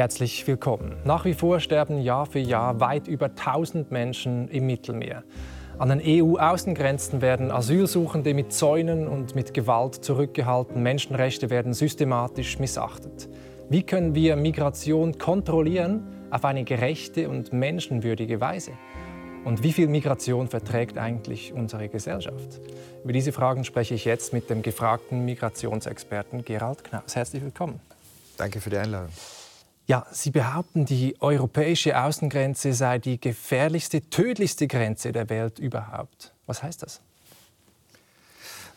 Herzlich willkommen. Nach wie vor sterben Jahr für Jahr weit über 1000 Menschen im Mittelmeer. An den EU-Außengrenzen werden Asylsuchende mit Zäunen und mit Gewalt zurückgehalten. Menschenrechte werden systematisch missachtet. Wie können wir Migration kontrollieren auf eine gerechte und menschenwürdige Weise? Und wie viel Migration verträgt eigentlich unsere Gesellschaft? Über diese Fragen spreche ich jetzt mit dem gefragten Migrationsexperten Gerald Knaus. Herzlich willkommen. Danke für die Einladung. Ja, Sie behaupten, die europäische Außengrenze sei die gefährlichste, tödlichste Grenze der Welt überhaupt. Was heißt das?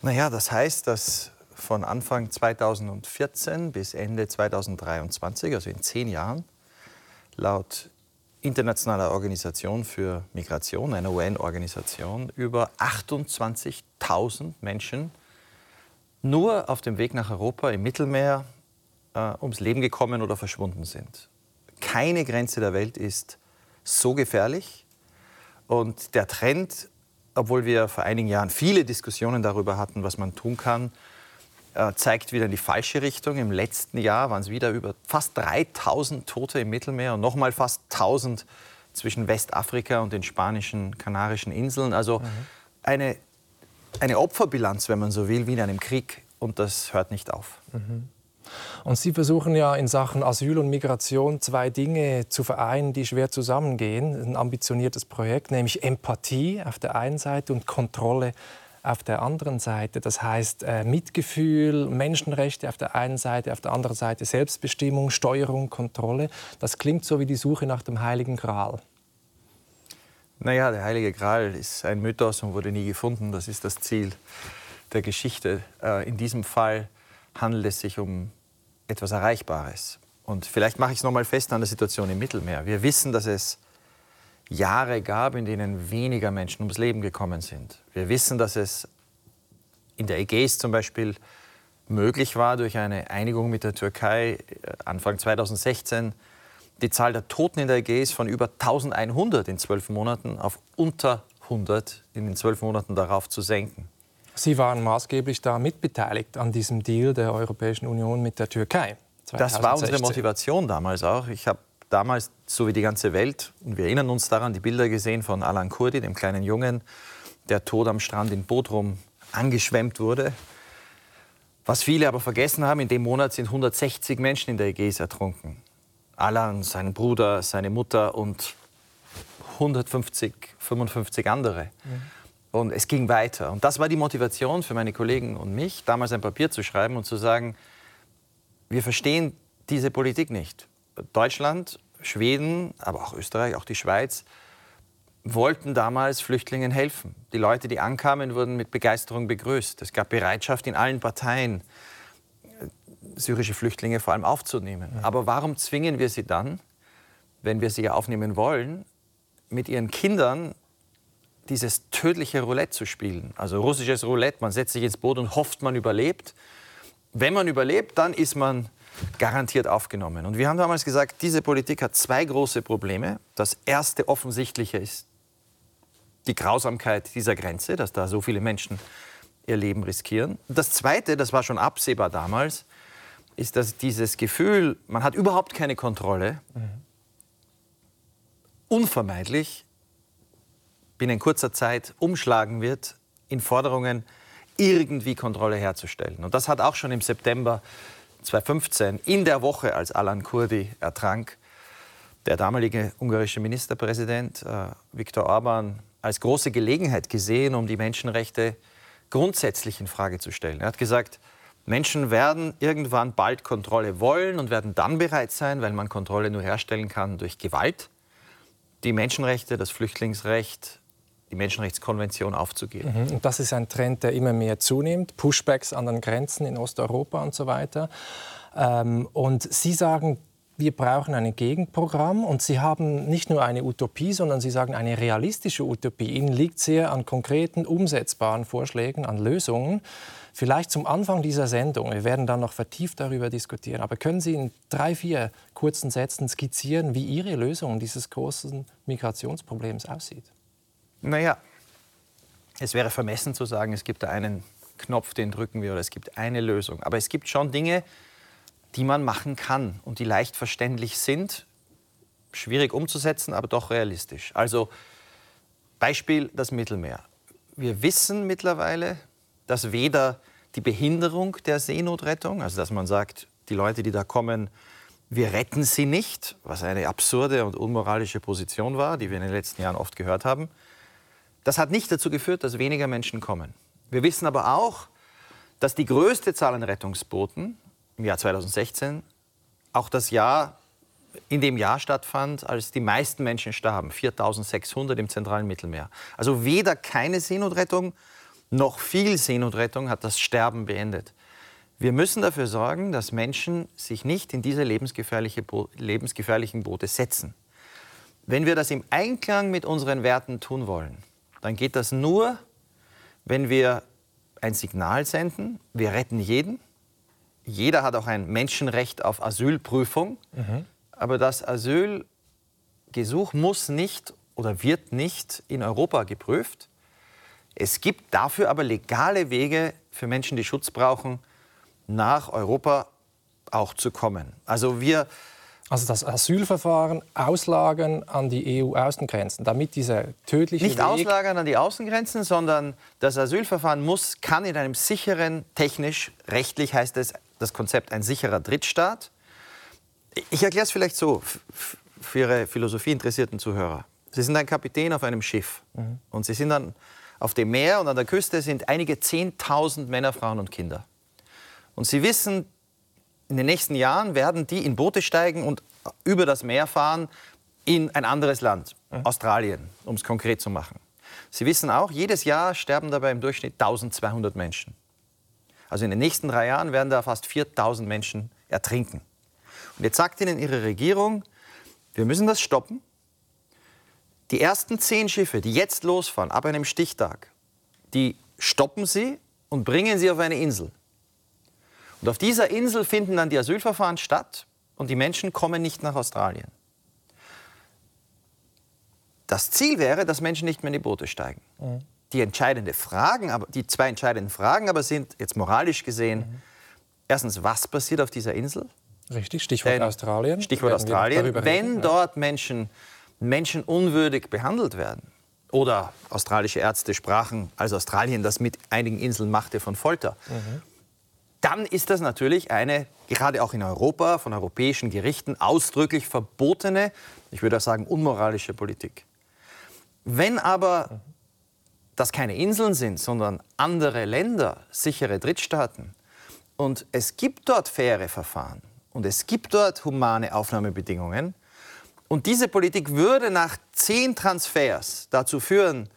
Naja, das heißt, dass von Anfang 2014 bis Ende 2023, also in zehn Jahren, laut internationaler Organisation für Migration, einer UN-Organisation, über 28.000 Menschen nur auf dem Weg nach Europa im Mittelmeer äh, ums Leben gekommen oder verschwunden sind. Keine Grenze der Welt ist so gefährlich. Und der Trend, obwohl wir vor einigen Jahren viele Diskussionen darüber hatten, was man tun kann, äh, zeigt wieder in die falsche Richtung. Im letzten Jahr waren es wieder über fast 3000 Tote im Mittelmeer und nochmal fast 1000 zwischen Westafrika und den spanischen, kanarischen Inseln. Also mhm. eine, eine Opferbilanz, wenn man so will, wie in einem Krieg. Und das hört nicht auf. Mhm. Und Sie versuchen ja in Sachen Asyl und Migration zwei Dinge zu vereinen, die schwer zusammengehen. Ein ambitioniertes Projekt, nämlich Empathie auf der einen Seite und Kontrolle auf der anderen Seite. Das heißt äh, Mitgefühl, Menschenrechte auf der einen Seite, auf der anderen Seite Selbstbestimmung, Steuerung, Kontrolle. Das klingt so wie die Suche nach dem Heiligen Gral. Naja, der Heilige Gral ist ein Mythos und wurde nie gefunden. Das ist das Ziel der Geschichte. Äh, in diesem Fall handelt es sich um etwas Erreichbares. Und vielleicht mache ich es noch mal fest an der Situation im Mittelmeer. Wir wissen, dass es Jahre gab, in denen weniger Menschen ums Leben gekommen sind. Wir wissen, dass es in der Ägäis zum Beispiel möglich war, durch eine Einigung mit der Türkei äh, Anfang 2016 die Zahl der Toten in der Ägäis von über 1100 in zwölf Monaten auf unter 100 in den zwölf Monaten darauf zu senken. Sie waren maßgeblich da mitbeteiligt an diesem Deal der Europäischen Union mit der Türkei. 2016. Das war unsere Motivation damals auch. Ich habe damals, so wie die ganze Welt, und wir erinnern uns daran, die Bilder gesehen von Alan Kurdi, dem kleinen Jungen, der tot am Strand in Bodrum angeschwemmt wurde. Was viele aber vergessen haben, in dem Monat sind 160 Menschen in der Ägäis ertrunken. Alan, sein Bruder, seine Mutter und 150, 55 andere. Mhm. Und es ging weiter. Und das war die Motivation für meine Kollegen und mich, damals ein Papier zu schreiben und zu sagen, wir verstehen diese Politik nicht. Deutschland, Schweden, aber auch Österreich, auch die Schweiz wollten damals Flüchtlingen helfen. Die Leute, die ankamen, wurden mit Begeisterung begrüßt. Es gab Bereitschaft in allen Parteien, syrische Flüchtlinge vor allem aufzunehmen. Aber warum zwingen wir sie dann, wenn wir sie aufnehmen wollen, mit ihren Kindern dieses tödliche Roulette zu spielen. Also russisches Roulette, man setzt sich ins Boot und hofft, man überlebt. Wenn man überlebt, dann ist man garantiert aufgenommen. Und wir haben damals gesagt, diese Politik hat zwei große Probleme. Das erste offensichtliche ist die Grausamkeit dieser Grenze, dass da so viele Menschen ihr Leben riskieren. Das zweite, das war schon absehbar damals, ist, dass dieses Gefühl, man hat überhaupt keine Kontrolle, mhm. unvermeidlich binnen kurzer Zeit umschlagen wird in Forderungen, irgendwie Kontrolle herzustellen. Und das hat auch schon im September 2015, in der Woche, als Alan Kurdi ertrank, der damalige ungarische Ministerpräsident äh, Viktor Orban als große Gelegenheit gesehen, um die Menschenrechte grundsätzlich in Frage zu stellen. Er hat gesagt, Menschen werden irgendwann bald Kontrolle wollen und werden dann bereit sein, weil man Kontrolle nur herstellen kann durch Gewalt, die Menschenrechte, das Flüchtlingsrecht, die Menschenrechtskonvention aufzugeben. Mhm. Und das ist ein Trend, der immer mehr zunimmt. Pushbacks an den Grenzen in Osteuropa und so weiter. Ähm, und Sie sagen, wir brauchen ein Gegenprogramm und Sie haben nicht nur eine Utopie, sondern Sie sagen eine realistische Utopie. Ihnen liegt sehr an konkreten, umsetzbaren Vorschlägen, an Lösungen. Vielleicht zum Anfang dieser Sendung, wir werden dann noch vertieft darüber diskutieren, aber können Sie in drei, vier kurzen Sätzen skizzieren, wie Ihre Lösung dieses großen Migrationsproblems aussieht? Naja, es wäre vermessen zu sagen, es gibt da einen Knopf, den drücken wir oder es gibt eine Lösung. Aber es gibt schon Dinge, die man machen kann und die leicht verständlich sind, schwierig umzusetzen, aber doch realistisch. Also Beispiel das Mittelmeer. Wir wissen mittlerweile, dass weder die Behinderung der Seenotrettung, also dass man sagt, die Leute, die da kommen, wir retten sie nicht, was eine absurde und unmoralische Position war, die wir in den letzten Jahren oft gehört haben. Das hat nicht dazu geführt, dass weniger Menschen kommen. Wir wissen aber auch, dass die größte Zahl an Rettungsbooten im Jahr 2016 auch das Jahr in dem Jahr stattfand, als die meisten Menschen starben, 4.600 im zentralen Mittelmeer. Also weder keine Seenotrettung noch viel Seenotrettung hat das Sterben beendet. Wir müssen dafür sorgen, dass Menschen sich nicht in diese lebensgefährliche Bo lebensgefährlichen Boote setzen. Wenn wir das im Einklang mit unseren Werten tun wollen, dann geht das nur, wenn wir ein Signal senden, wir retten jeden. Jeder hat auch ein Menschenrecht auf Asylprüfung. Mhm. Aber das Asylgesuch muss nicht oder wird nicht in Europa geprüft. Es gibt dafür aber legale Wege für Menschen, die Schutz brauchen, nach Europa auch zu kommen. Also wir also das Asylverfahren auslagern an die EU-Außengrenzen, damit dieser tödliche Nicht Weg auslagern an die Außengrenzen, sondern das Asylverfahren muss, kann in einem sicheren, technisch, rechtlich heißt es das Konzept ein sicherer Drittstaat. Ich erkläre es vielleicht so für Ihre philosophieinteressierten Zuhörer. Sie sind ein Kapitän auf einem Schiff mhm. und Sie sind dann auf dem Meer und an der Küste sind einige Zehntausend Männer, Frauen und Kinder. Und Sie wissen, in den nächsten Jahren werden die in Boote steigen und über das Meer fahren in ein anderes Land, mhm. Australien, um es konkret zu machen. Sie wissen auch, jedes Jahr sterben dabei im Durchschnitt 1200 Menschen. Also in den nächsten drei Jahren werden da fast 4000 Menschen ertrinken. Und jetzt sagt Ihnen Ihre Regierung, wir müssen das stoppen. Die ersten zehn Schiffe, die jetzt losfahren, ab einem Stichtag, die stoppen Sie und bringen Sie auf eine Insel. Und auf dieser Insel finden dann die Asylverfahren statt und die Menschen kommen nicht nach Australien. Das Ziel wäre, dass Menschen nicht mehr in die Boote steigen. Mhm. Die entscheidenden Fragen, aber die zwei entscheidenden Fragen aber sind jetzt moralisch gesehen: mhm. Erstens, was passiert auf dieser Insel? Richtig, Stichwort Denn, Australien. Stichwort Australien. Wenn dort Menschen menschenunwürdig behandelt werden, oder australische Ärzte sprachen, als Australien das mit einigen Inseln machte, von Folter. Mhm dann ist das natürlich eine, gerade auch in Europa, von europäischen Gerichten ausdrücklich verbotene, ich würde auch sagen unmoralische Politik. Wenn aber das keine Inseln sind, sondern andere Länder, sichere Drittstaaten, und es gibt dort faire Verfahren und es gibt dort humane Aufnahmebedingungen, und diese Politik würde nach zehn Transfers dazu führen,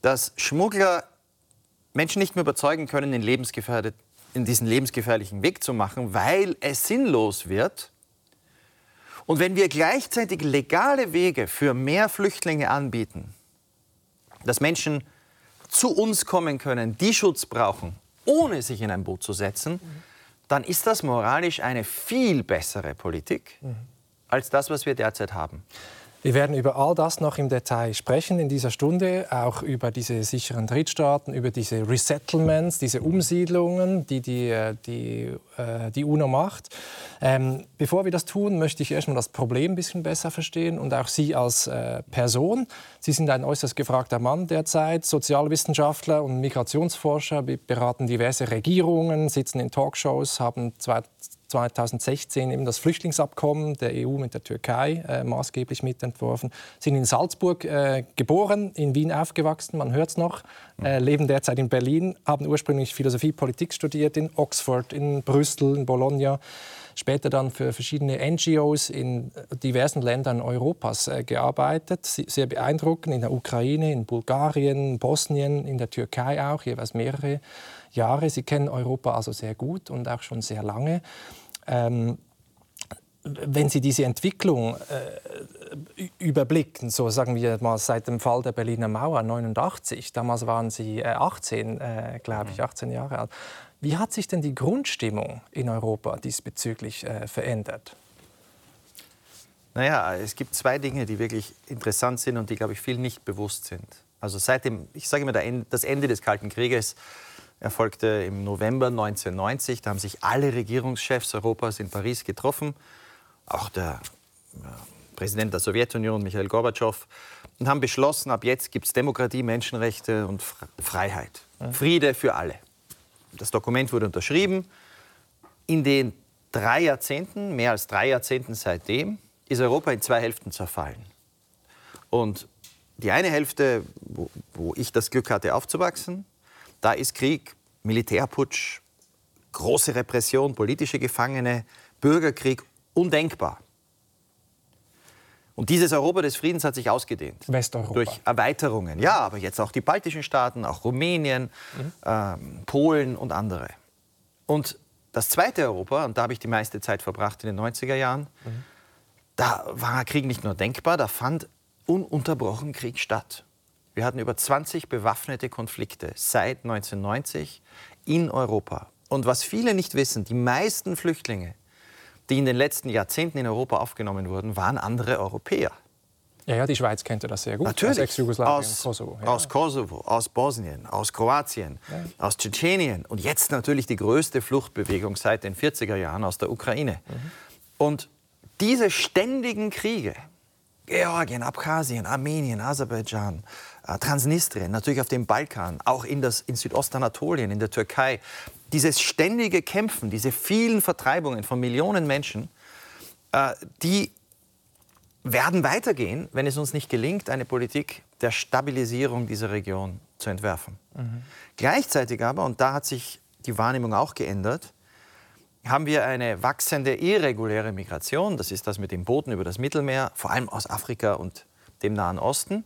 dass Schmuggler Menschen nicht mehr überzeugen können, in lebensgefährdet in diesen lebensgefährlichen Weg zu machen, weil es sinnlos wird. Und wenn wir gleichzeitig legale Wege für mehr Flüchtlinge anbieten, dass Menschen zu uns kommen können, die Schutz brauchen, ohne sich in ein Boot zu setzen, dann ist das moralisch eine viel bessere Politik als das, was wir derzeit haben. Wir werden über all das noch im Detail sprechen in dieser Stunde, auch über diese sicheren Drittstaaten, über diese Resettlements, diese Umsiedlungen, die die, äh, die, äh, die UNO macht. Ähm, bevor wir das tun, möchte ich erstmal das Problem ein bisschen besser verstehen und auch Sie als äh, Person. Sie sind ein äußerst gefragter Mann derzeit, Sozialwissenschaftler und Migrationsforscher, beraten diverse Regierungen, sitzen in Talkshows, haben zwei 2016 eben das Flüchtlingsabkommen der EU mit der Türkei äh, maßgeblich mitentworfen. Sind in Salzburg äh, geboren, in Wien aufgewachsen, man hört es noch, äh, leben derzeit in Berlin, haben ursprünglich Philosophie, Politik studiert in Oxford, in Brüssel, in Bologna. Später dann für verschiedene NGOs in diversen Ländern Europas äh, gearbeitet. Sehr beeindruckend in der Ukraine, in Bulgarien, Bosnien, in der Türkei auch, jeweils mehrere Jahre. Sie kennen Europa also sehr gut und auch schon sehr lange. Ähm, wenn Sie diese Entwicklung äh, überblicken, so sagen wir mal seit dem Fall der Berliner Mauer 89, damals waren Sie äh, 18, äh, glaube ich, 18 mhm. Jahre alt. Wie hat sich denn die Grundstimmung in Europa diesbezüglich äh, verändert? Naja, es gibt zwei Dinge, die wirklich interessant sind und die, glaube ich, vielen nicht bewusst sind. Also seit dem, ich sage immer, das Ende des Kalten Krieges erfolgte im November 1990. Da haben sich alle Regierungschefs Europas in Paris getroffen, auch der Präsident der Sowjetunion, Michael Gorbatschow, und haben beschlossen, ab jetzt gibt es Demokratie, Menschenrechte und Freiheit. Friede für alle. Das Dokument wurde unterschrieben. In den drei Jahrzehnten, mehr als drei Jahrzehnten seitdem, ist Europa in zwei Hälften zerfallen. Und die eine Hälfte, wo, wo ich das Glück hatte aufzuwachsen, da ist Krieg, Militärputsch, große Repression, politische Gefangene, Bürgerkrieg undenkbar. Und dieses Europa des Friedens hat sich ausgedehnt. Westeuropa. Durch Erweiterungen. Ja, aber jetzt auch die baltischen Staaten, auch Rumänien, mhm. ähm, Polen und andere. Und das zweite Europa, und da habe ich die meiste Zeit verbracht in den 90er Jahren, mhm. da war Krieg nicht nur denkbar, da fand ununterbrochen Krieg statt. Wir hatten über 20 bewaffnete Konflikte seit 1990 in Europa. Und was viele nicht wissen, die meisten Flüchtlinge, die in den letzten Jahrzehnten in Europa aufgenommen wurden, waren andere Europäer. Ja, ja, die Schweiz kennt das sehr gut. Natürlich. Aus aus, Kosovo. Ja. Aus Kosovo, aus Bosnien, aus Kroatien, ja. aus Tschetschenien und jetzt natürlich die größte Fluchtbewegung seit den 40er Jahren aus der Ukraine. Mhm. Und diese ständigen Kriege, Georgien, Abkhazien, Armenien, Aserbaidschan, äh, Transnistrien, natürlich auf dem Balkan, auch in, das, in Südostanatolien, in der Türkei. Dieses ständige Kämpfen, diese vielen Vertreibungen von Millionen Menschen, äh, die werden weitergehen, wenn es uns nicht gelingt, eine Politik der Stabilisierung dieser Region zu entwerfen. Mhm. Gleichzeitig aber, und da hat sich die Wahrnehmung auch geändert, haben wir eine wachsende irreguläre Migration. Das ist das mit den Booten über das Mittelmeer, vor allem aus Afrika und dem Nahen Osten,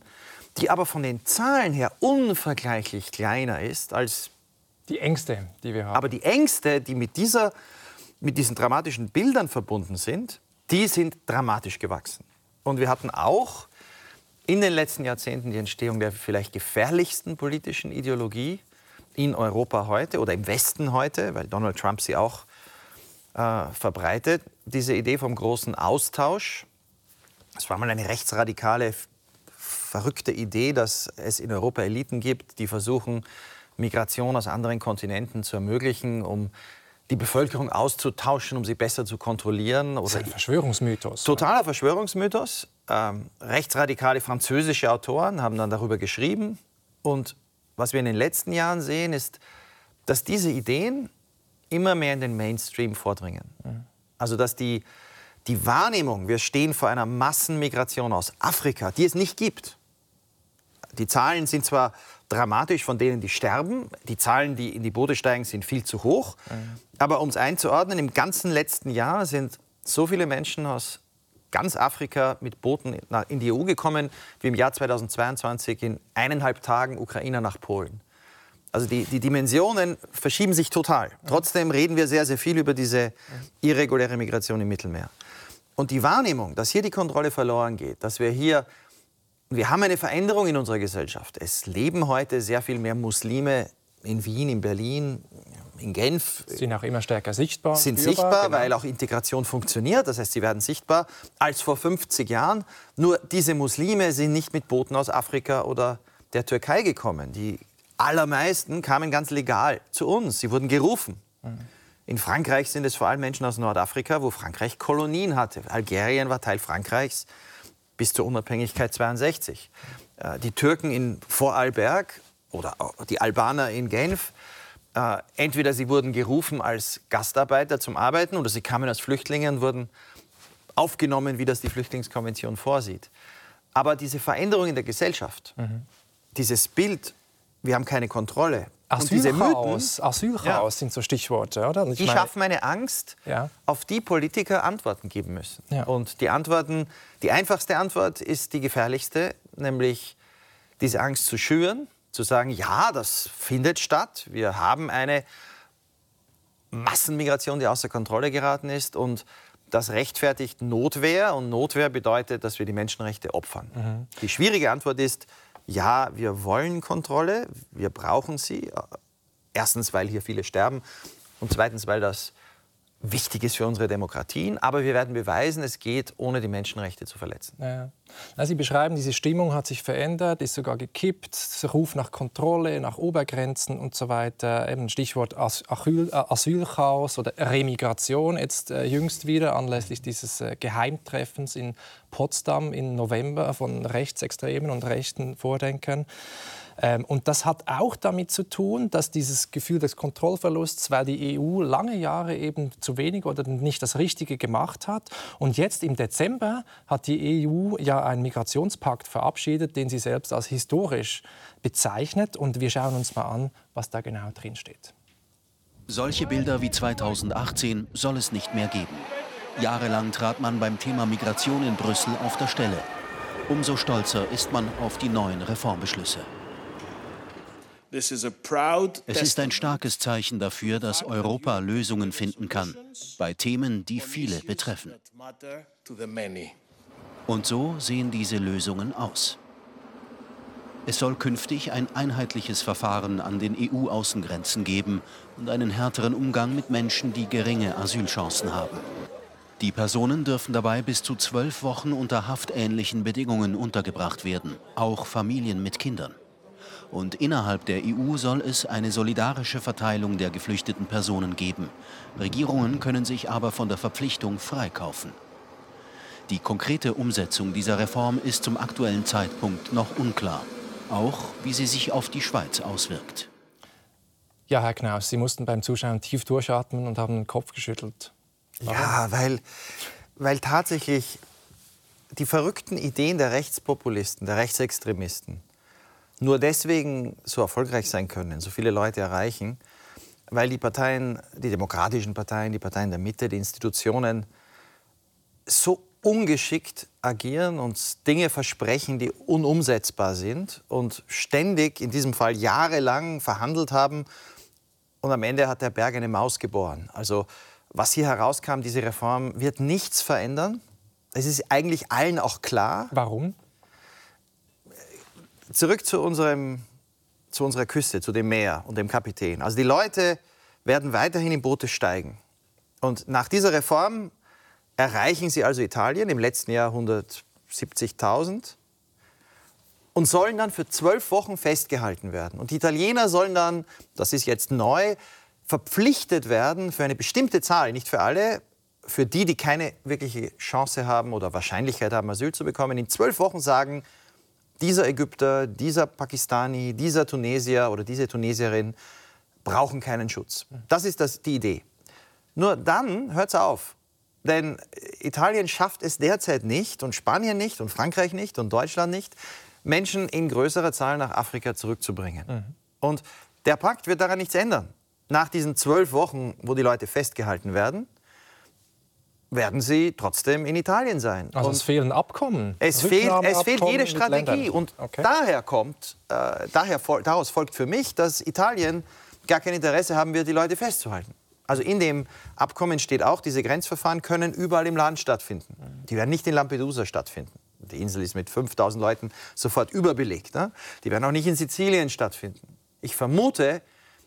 die aber von den Zahlen her unvergleichlich kleiner ist als die Ängste, die wir haben. Aber die Ängste, die mit, dieser, mit diesen dramatischen Bildern verbunden sind, die sind dramatisch gewachsen. Und wir hatten auch in den letzten Jahrzehnten die Entstehung der vielleicht gefährlichsten politischen Ideologie in Europa heute oder im Westen heute, weil Donald Trump sie auch äh, verbreitet, diese Idee vom großen Austausch. Es war mal eine rechtsradikale, verrückte Idee, dass es in Europa Eliten gibt, die versuchen, Migration aus anderen Kontinenten zu ermöglichen, um die Bevölkerung auszutauschen, um sie besser zu kontrollieren. Oder das ist ein Verschwörungsmythos. Totaler Verschwörungsmythos. Ähm, rechtsradikale französische Autoren haben dann darüber geschrieben. Und was wir in den letzten Jahren sehen, ist, dass diese Ideen immer mehr in den Mainstream vordringen. Mhm. Also dass die, die Wahrnehmung, wir stehen vor einer Massenmigration aus Afrika, die es nicht gibt. Die Zahlen sind zwar dramatisch von denen, die sterben, die Zahlen, die in die Boote steigen, sind viel zu hoch. Mhm. Aber um es einzuordnen, im ganzen letzten Jahr sind so viele Menschen aus ganz Afrika mit Booten in die EU gekommen, wie im Jahr 2022 in eineinhalb Tagen Ukrainer nach Polen. Also die, die Dimensionen verschieben sich total. Trotzdem reden wir sehr, sehr viel über diese irreguläre Migration im Mittelmeer. Und die Wahrnehmung, dass hier die Kontrolle verloren geht, dass wir hier, wir haben eine Veränderung in unserer Gesellschaft. Es leben heute sehr viel mehr Muslime in Wien, in Berlin, in Genf. Sind auch immer stärker sichtbar. Sind führbar, sichtbar, genau. weil auch Integration funktioniert. Das heißt, sie werden sichtbar als vor 50 Jahren. Nur diese Muslime sind nicht mit Booten aus Afrika oder der Türkei gekommen. Die allermeisten kamen ganz legal zu uns. Sie wurden gerufen. Mhm. In Frankreich sind es vor allem Menschen aus Nordafrika, wo Frankreich Kolonien hatte. Algerien war Teil Frankreichs bis zur Unabhängigkeit 62. Äh, die Türken in Vorarlberg oder die Albaner in Genf, äh, entweder sie wurden gerufen als Gastarbeiter zum Arbeiten oder sie kamen als Flüchtlinge und wurden aufgenommen, wie das die Flüchtlingskonvention vorsieht. Aber diese Veränderung in der Gesellschaft, mhm. dieses Bild wir haben keine Kontrolle. Asylchaos, Asylchaos ja. sind so Stichworte, oder? die meine, schaffen eine Angst, ja. auf die Politiker Antworten geben müssen. Ja. Und die Antworten, die einfachste Antwort ist die gefährlichste, nämlich diese Angst zu schüren, zu sagen, ja, das findet statt. Wir haben eine Massenmigration, die außer Kontrolle geraten ist und das rechtfertigt Notwehr und Notwehr bedeutet, dass wir die Menschenrechte opfern. Mhm. Die schwierige Antwort ist, ja, wir wollen Kontrolle, wir brauchen sie. Erstens, weil hier viele sterben und zweitens, weil das wichtig ist für unsere Demokratien. Aber wir werden beweisen, es geht, ohne die Menschenrechte zu verletzen. Ja. Sie beschreiben, diese Stimmung hat sich verändert, ist sogar gekippt. Ruf nach Kontrolle, nach Obergrenzen und so weiter. Eben Stichwort Asyl, äh, Asylchaos oder Remigration jetzt äh, jüngst wieder anlässlich dieses äh, Geheimtreffens in Potsdam im November von Rechtsextremen und rechten Vordenkern. Ähm, und das hat auch damit zu tun, dass dieses Gefühl des Kontrollverlusts, weil die EU lange Jahre eben zu wenig oder nicht das Richtige gemacht hat. Und jetzt im Dezember hat die EU ja einen Migrationspakt verabschiedet, den sie selbst als historisch bezeichnet. Und wir schauen uns mal an, was da genau drin steht. Solche Bilder wie 2018 soll es nicht mehr geben. Jahrelang trat man beim Thema Migration in Brüssel auf der Stelle. Umso stolzer ist man auf die neuen Reformbeschlüsse. Es ist ein starkes Zeichen dafür, dass Europa Lösungen finden kann bei Themen, die viele betreffen. Und so sehen diese Lösungen aus. Es soll künftig ein einheitliches Verfahren an den EU-Außengrenzen geben und einen härteren Umgang mit Menschen, die geringe Asylchancen haben. Die Personen dürfen dabei bis zu zwölf Wochen unter haftähnlichen Bedingungen untergebracht werden, auch Familien mit Kindern. Und innerhalb der EU soll es eine solidarische Verteilung der geflüchteten Personen geben. Regierungen können sich aber von der Verpflichtung freikaufen. Die konkrete Umsetzung dieser Reform ist zum aktuellen Zeitpunkt noch unklar, auch wie sie sich auf die Schweiz auswirkt. Ja, Herr Knaus, Sie mussten beim Zuschauen tief durchatmen und haben den Kopf geschüttelt. Warum? Ja, weil, weil tatsächlich die verrückten Ideen der Rechtspopulisten, der Rechtsextremisten, nur deswegen so erfolgreich sein können, so viele Leute erreichen, weil die Parteien, die demokratischen Parteien, die Parteien der Mitte, die Institutionen so ungeschickt agieren und Dinge versprechen, die unumsetzbar sind und ständig, in diesem Fall jahrelang verhandelt haben und am Ende hat der Berg eine Maus geboren. Also was hier herauskam, diese Reform wird nichts verändern. Es ist eigentlich allen auch klar. Warum? Zurück zu, unserem, zu unserer Küste, zu dem Meer und dem Kapitän. Also die Leute werden weiterhin in Boote steigen. Und nach dieser Reform erreichen sie also Italien, im letzten Jahr 170.000, und sollen dann für zwölf Wochen festgehalten werden. Und die Italiener sollen dann, das ist jetzt neu, verpflichtet werden für eine bestimmte Zahl, nicht für alle, für die, die keine wirkliche Chance haben oder Wahrscheinlichkeit haben, Asyl zu bekommen, in zwölf Wochen sagen, dieser Ägypter, dieser Pakistani, dieser Tunesier oder diese Tunesierin brauchen keinen Schutz. Das ist das, die Idee. Nur dann hört es auf. Denn Italien schafft es derzeit nicht und Spanien nicht und Frankreich nicht und Deutschland nicht, Menschen in größerer Zahl nach Afrika zurückzubringen. Mhm. Und der Pakt wird daran nichts ändern. Nach diesen zwölf Wochen, wo die Leute festgehalten werden, werden sie trotzdem in Italien sein. Also und es fehlen Abkommen. Es, fehlt, es fehlt jede Strategie. Und okay. daher kommt, äh, daher, daraus folgt für mich, dass Italien gar kein Interesse haben wird, die Leute festzuhalten. Also in dem Abkommen steht auch, diese Grenzverfahren können überall im Land stattfinden. Die werden nicht in Lampedusa stattfinden. Die Insel ist mit 5000 Leuten sofort überbelegt. Ne? Die werden auch nicht in Sizilien stattfinden. Ich vermute,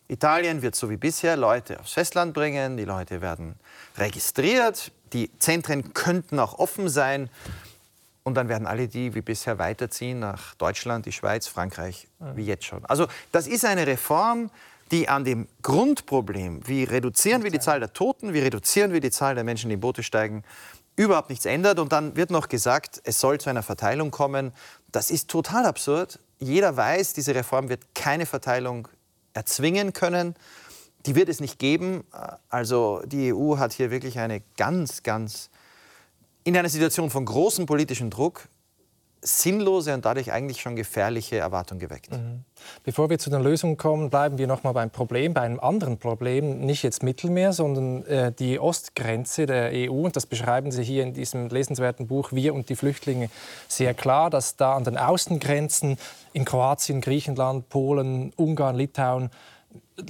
Italien wird so wie bisher Leute aufs Festland bringen, die Leute werden registriert, die Zentren könnten auch offen sein. Und dann werden alle die wie bisher weiterziehen nach Deutschland, die Schweiz, Frankreich, wie jetzt schon. Also das ist eine Reform, die an dem Grundproblem, wie reduzieren wir die Zahl der Toten, wie reduzieren wir die Zahl der Menschen, die in Boote steigen, überhaupt nichts ändert. Und dann wird noch gesagt, es soll zu einer Verteilung kommen. Das ist total absurd. Jeder weiß, diese Reform wird keine Verteilung erzwingen können die wird es nicht geben. Also die EU hat hier wirklich eine ganz, ganz, in einer Situation von großem politischem Druck, sinnlose und dadurch eigentlich schon gefährliche Erwartung geweckt. Mhm. Bevor wir zu den Lösungen kommen, bleiben wir noch mal beim Problem, bei einem anderen Problem, nicht jetzt Mittelmeer, sondern äh, die Ostgrenze der EU. Und das beschreiben Sie hier in diesem lesenswerten Buch Wir und die Flüchtlinge sehr klar, dass da an den Außengrenzen in Kroatien, Griechenland, Polen, Ungarn, Litauen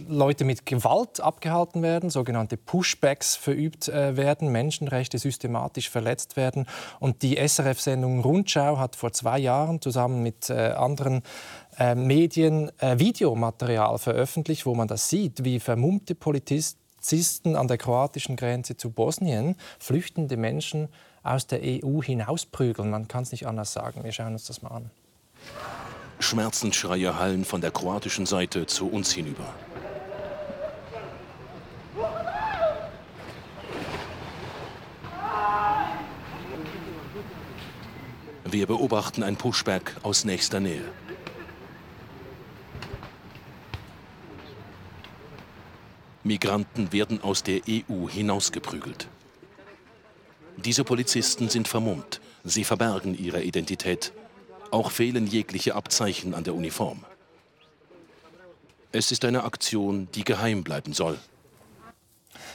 Leute mit Gewalt abgehalten werden, sogenannte Pushbacks verübt äh, werden, Menschenrechte systematisch verletzt werden. Und die SRF-Sendung Rundschau hat vor zwei Jahren zusammen mit äh, anderen äh, Medien Videomaterial veröffentlicht, wo man das sieht, wie vermummte Polizisten an der kroatischen Grenze zu Bosnien flüchtende Menschen aus der EU hinausprügeln. Man kann es nicht anders sagen. Wir schauen uns das mal an. Schmerzensschreie hallen von der kroatischen Seite zu uns hinüber. Wir beobachten ein Pushback aus nächster Nähe. Migranten werden aus der EU hinausgeprügelt. Diese Polizisten sind vermummt. Sie verbergen ihre Identität. Auch fehlen jegliche Abzeichen an der Uniform. Es ist eine Aktion, die geheim bleiben soll.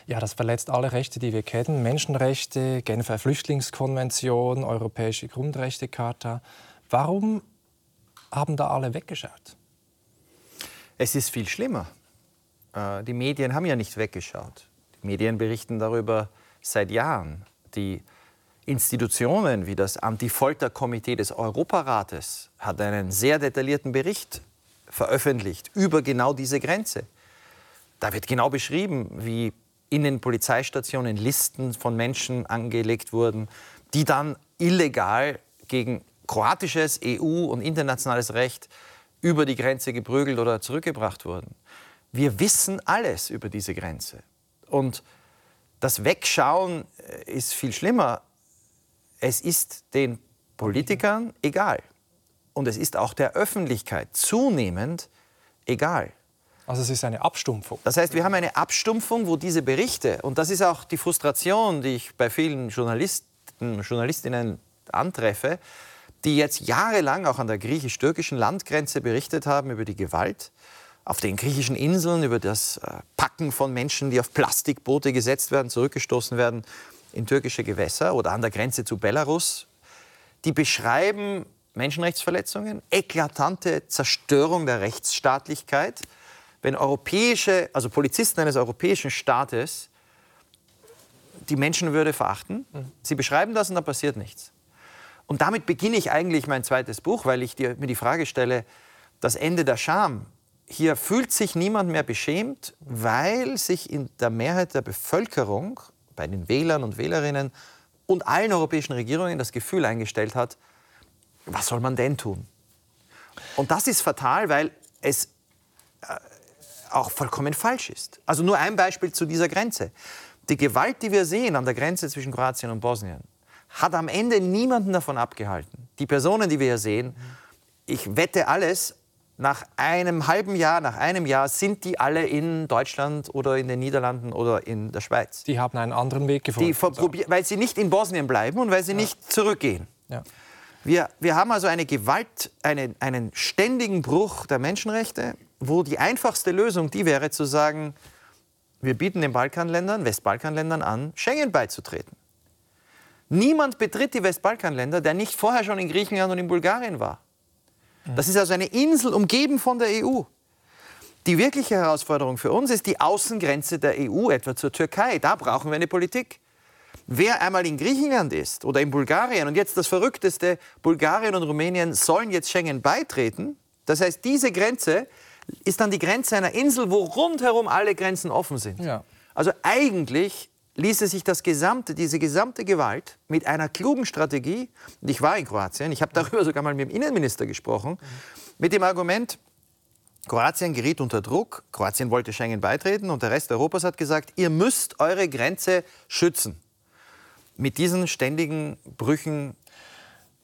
Ja, das verletzt alle Rechte, die wir kennen. Menschenrechte, Genfer Flüchtlingskonvention, Europäische Grundrechtecharta. Warum haben da alle weggeschaut? Es ist viel schlimmer. Äh, die Medien haben ja nicht weggeschaut. Die Medien berichten darüber seit Jahren. Die Institutionen wie das Anti-Folter-Komitee des Europarates hat einen sehr detaillierten Bericht veröffentlicht über genau diese Grenze. Da wird genau beschrieben, wie in den Polizeistationen Listen von Menschen angelegt wurden, die dann illegal gegen kroatisches, EU und internationales Recht über die Grenze geprügelt oder zurückgebracht wurden. Wir wissen alles über diese Grenze. Und das Wegschauen äh, ist viel schlimmer. Es ist den Politikern egal. Und es ist auch der Öffentlichkeit zunehmend egal. Also es ist eine Abstumpfung. Das heißt, wir haben eine Abstumpfung, wo diese Berichte, und das ist auch die Frustration, die ich bei vielen Journalisten, Journalistinnen antreffe, die jetzt jahrelang auch an der griechisch-türkischen Landgrenze berichtet haben über die Gewalt, auf den griechischen Inseln, über das äh, Packen von Menschen, die auf Plastikboote gesetzt werden, zurückgestoßen werden in türkische Gewässer oder an der Grenze zu Belarus. Die beschreiben Menschenrechtsverletzungen, eklatante Zerstörung der Rechtsstaatlichkeit wenn europäische, also Polizisten eines europäischen Staates die Menschenwürde verachten. Mhm. Sie beschreiben das und da passiert nichts. Und damit beginne ich eigentlich mein zweites Buch, weil ich dir, mir die Frage stelle, das Ende der Scham. Hier fühlt sich niemand mehr beschämt, weil sich in der Mehrheit der Bevölkerung, bei den Wählern und Wählerinnen und allen europäischen Regierungen das Gefühl eingestellt hat, was soll man denn tun? Und das ist fatal, weil es äh, auch vollkommen falsch ist. Also nur ein Beispiel zu dieser Grenze. Die Gewalt, die wir sehen an der Grenze zwischen Kroatien und Bosnien, hat am Ende niemanden davon abgehalten. Die Personen, die wir hier sehen, ich wette alles, nach einem halben Jahr, nach einem Jahr sind die alle in Deutschland oder in den Niederlanden oder in der Schweiz. Die haben einen anderen Weg gefunden. weil sie nicht in Bosnien bleiben und weil sie ja. nicht zurückgehen. Ja. Wir, wir haben also eine Gewalt, eine, einen ständigen Bruch der Menschenrechte wo die einfachste Lösung die wäre zu sagen, wir bieten den Balkanländern, Westbalkanländern an, Schengen beizutreten. Niemand betritt die Westbalkanländer, der nicht vorher schon in Griechenland und in Bulgarien war. Das ist also eine Insel umgeben von der EU. Die wirkliche Herausforderung für uns ist die Außengrenze der EU, etwa zur Türkei. Da brauchen wir eine Politik. Wer einmal in Griechenland ist oder in Bulgarien und jetzt das Verrückteste, Bulgarien und Rumänien sollen jetzt Schengen beitreten, das heißt, diese Grenze ist dann die Grenze einer Insel, wo rundherum alle Grenzen offen sind. Ja. Also eigentlich ließe sich das gesamte, diese gesamte Gewalt mit einer klugen Strategie, und ich war in Kroatien, ich habe darüber sogar mal mit dem Innenminister gesprochen, mit dem Argument, Kroatien geriet unter Druck, Kroatien wollte Schengen beitreten und der Rest Europas hat gesagt, ihr müsst eure Grenze schützen. Mit diesen ständigen Brüchen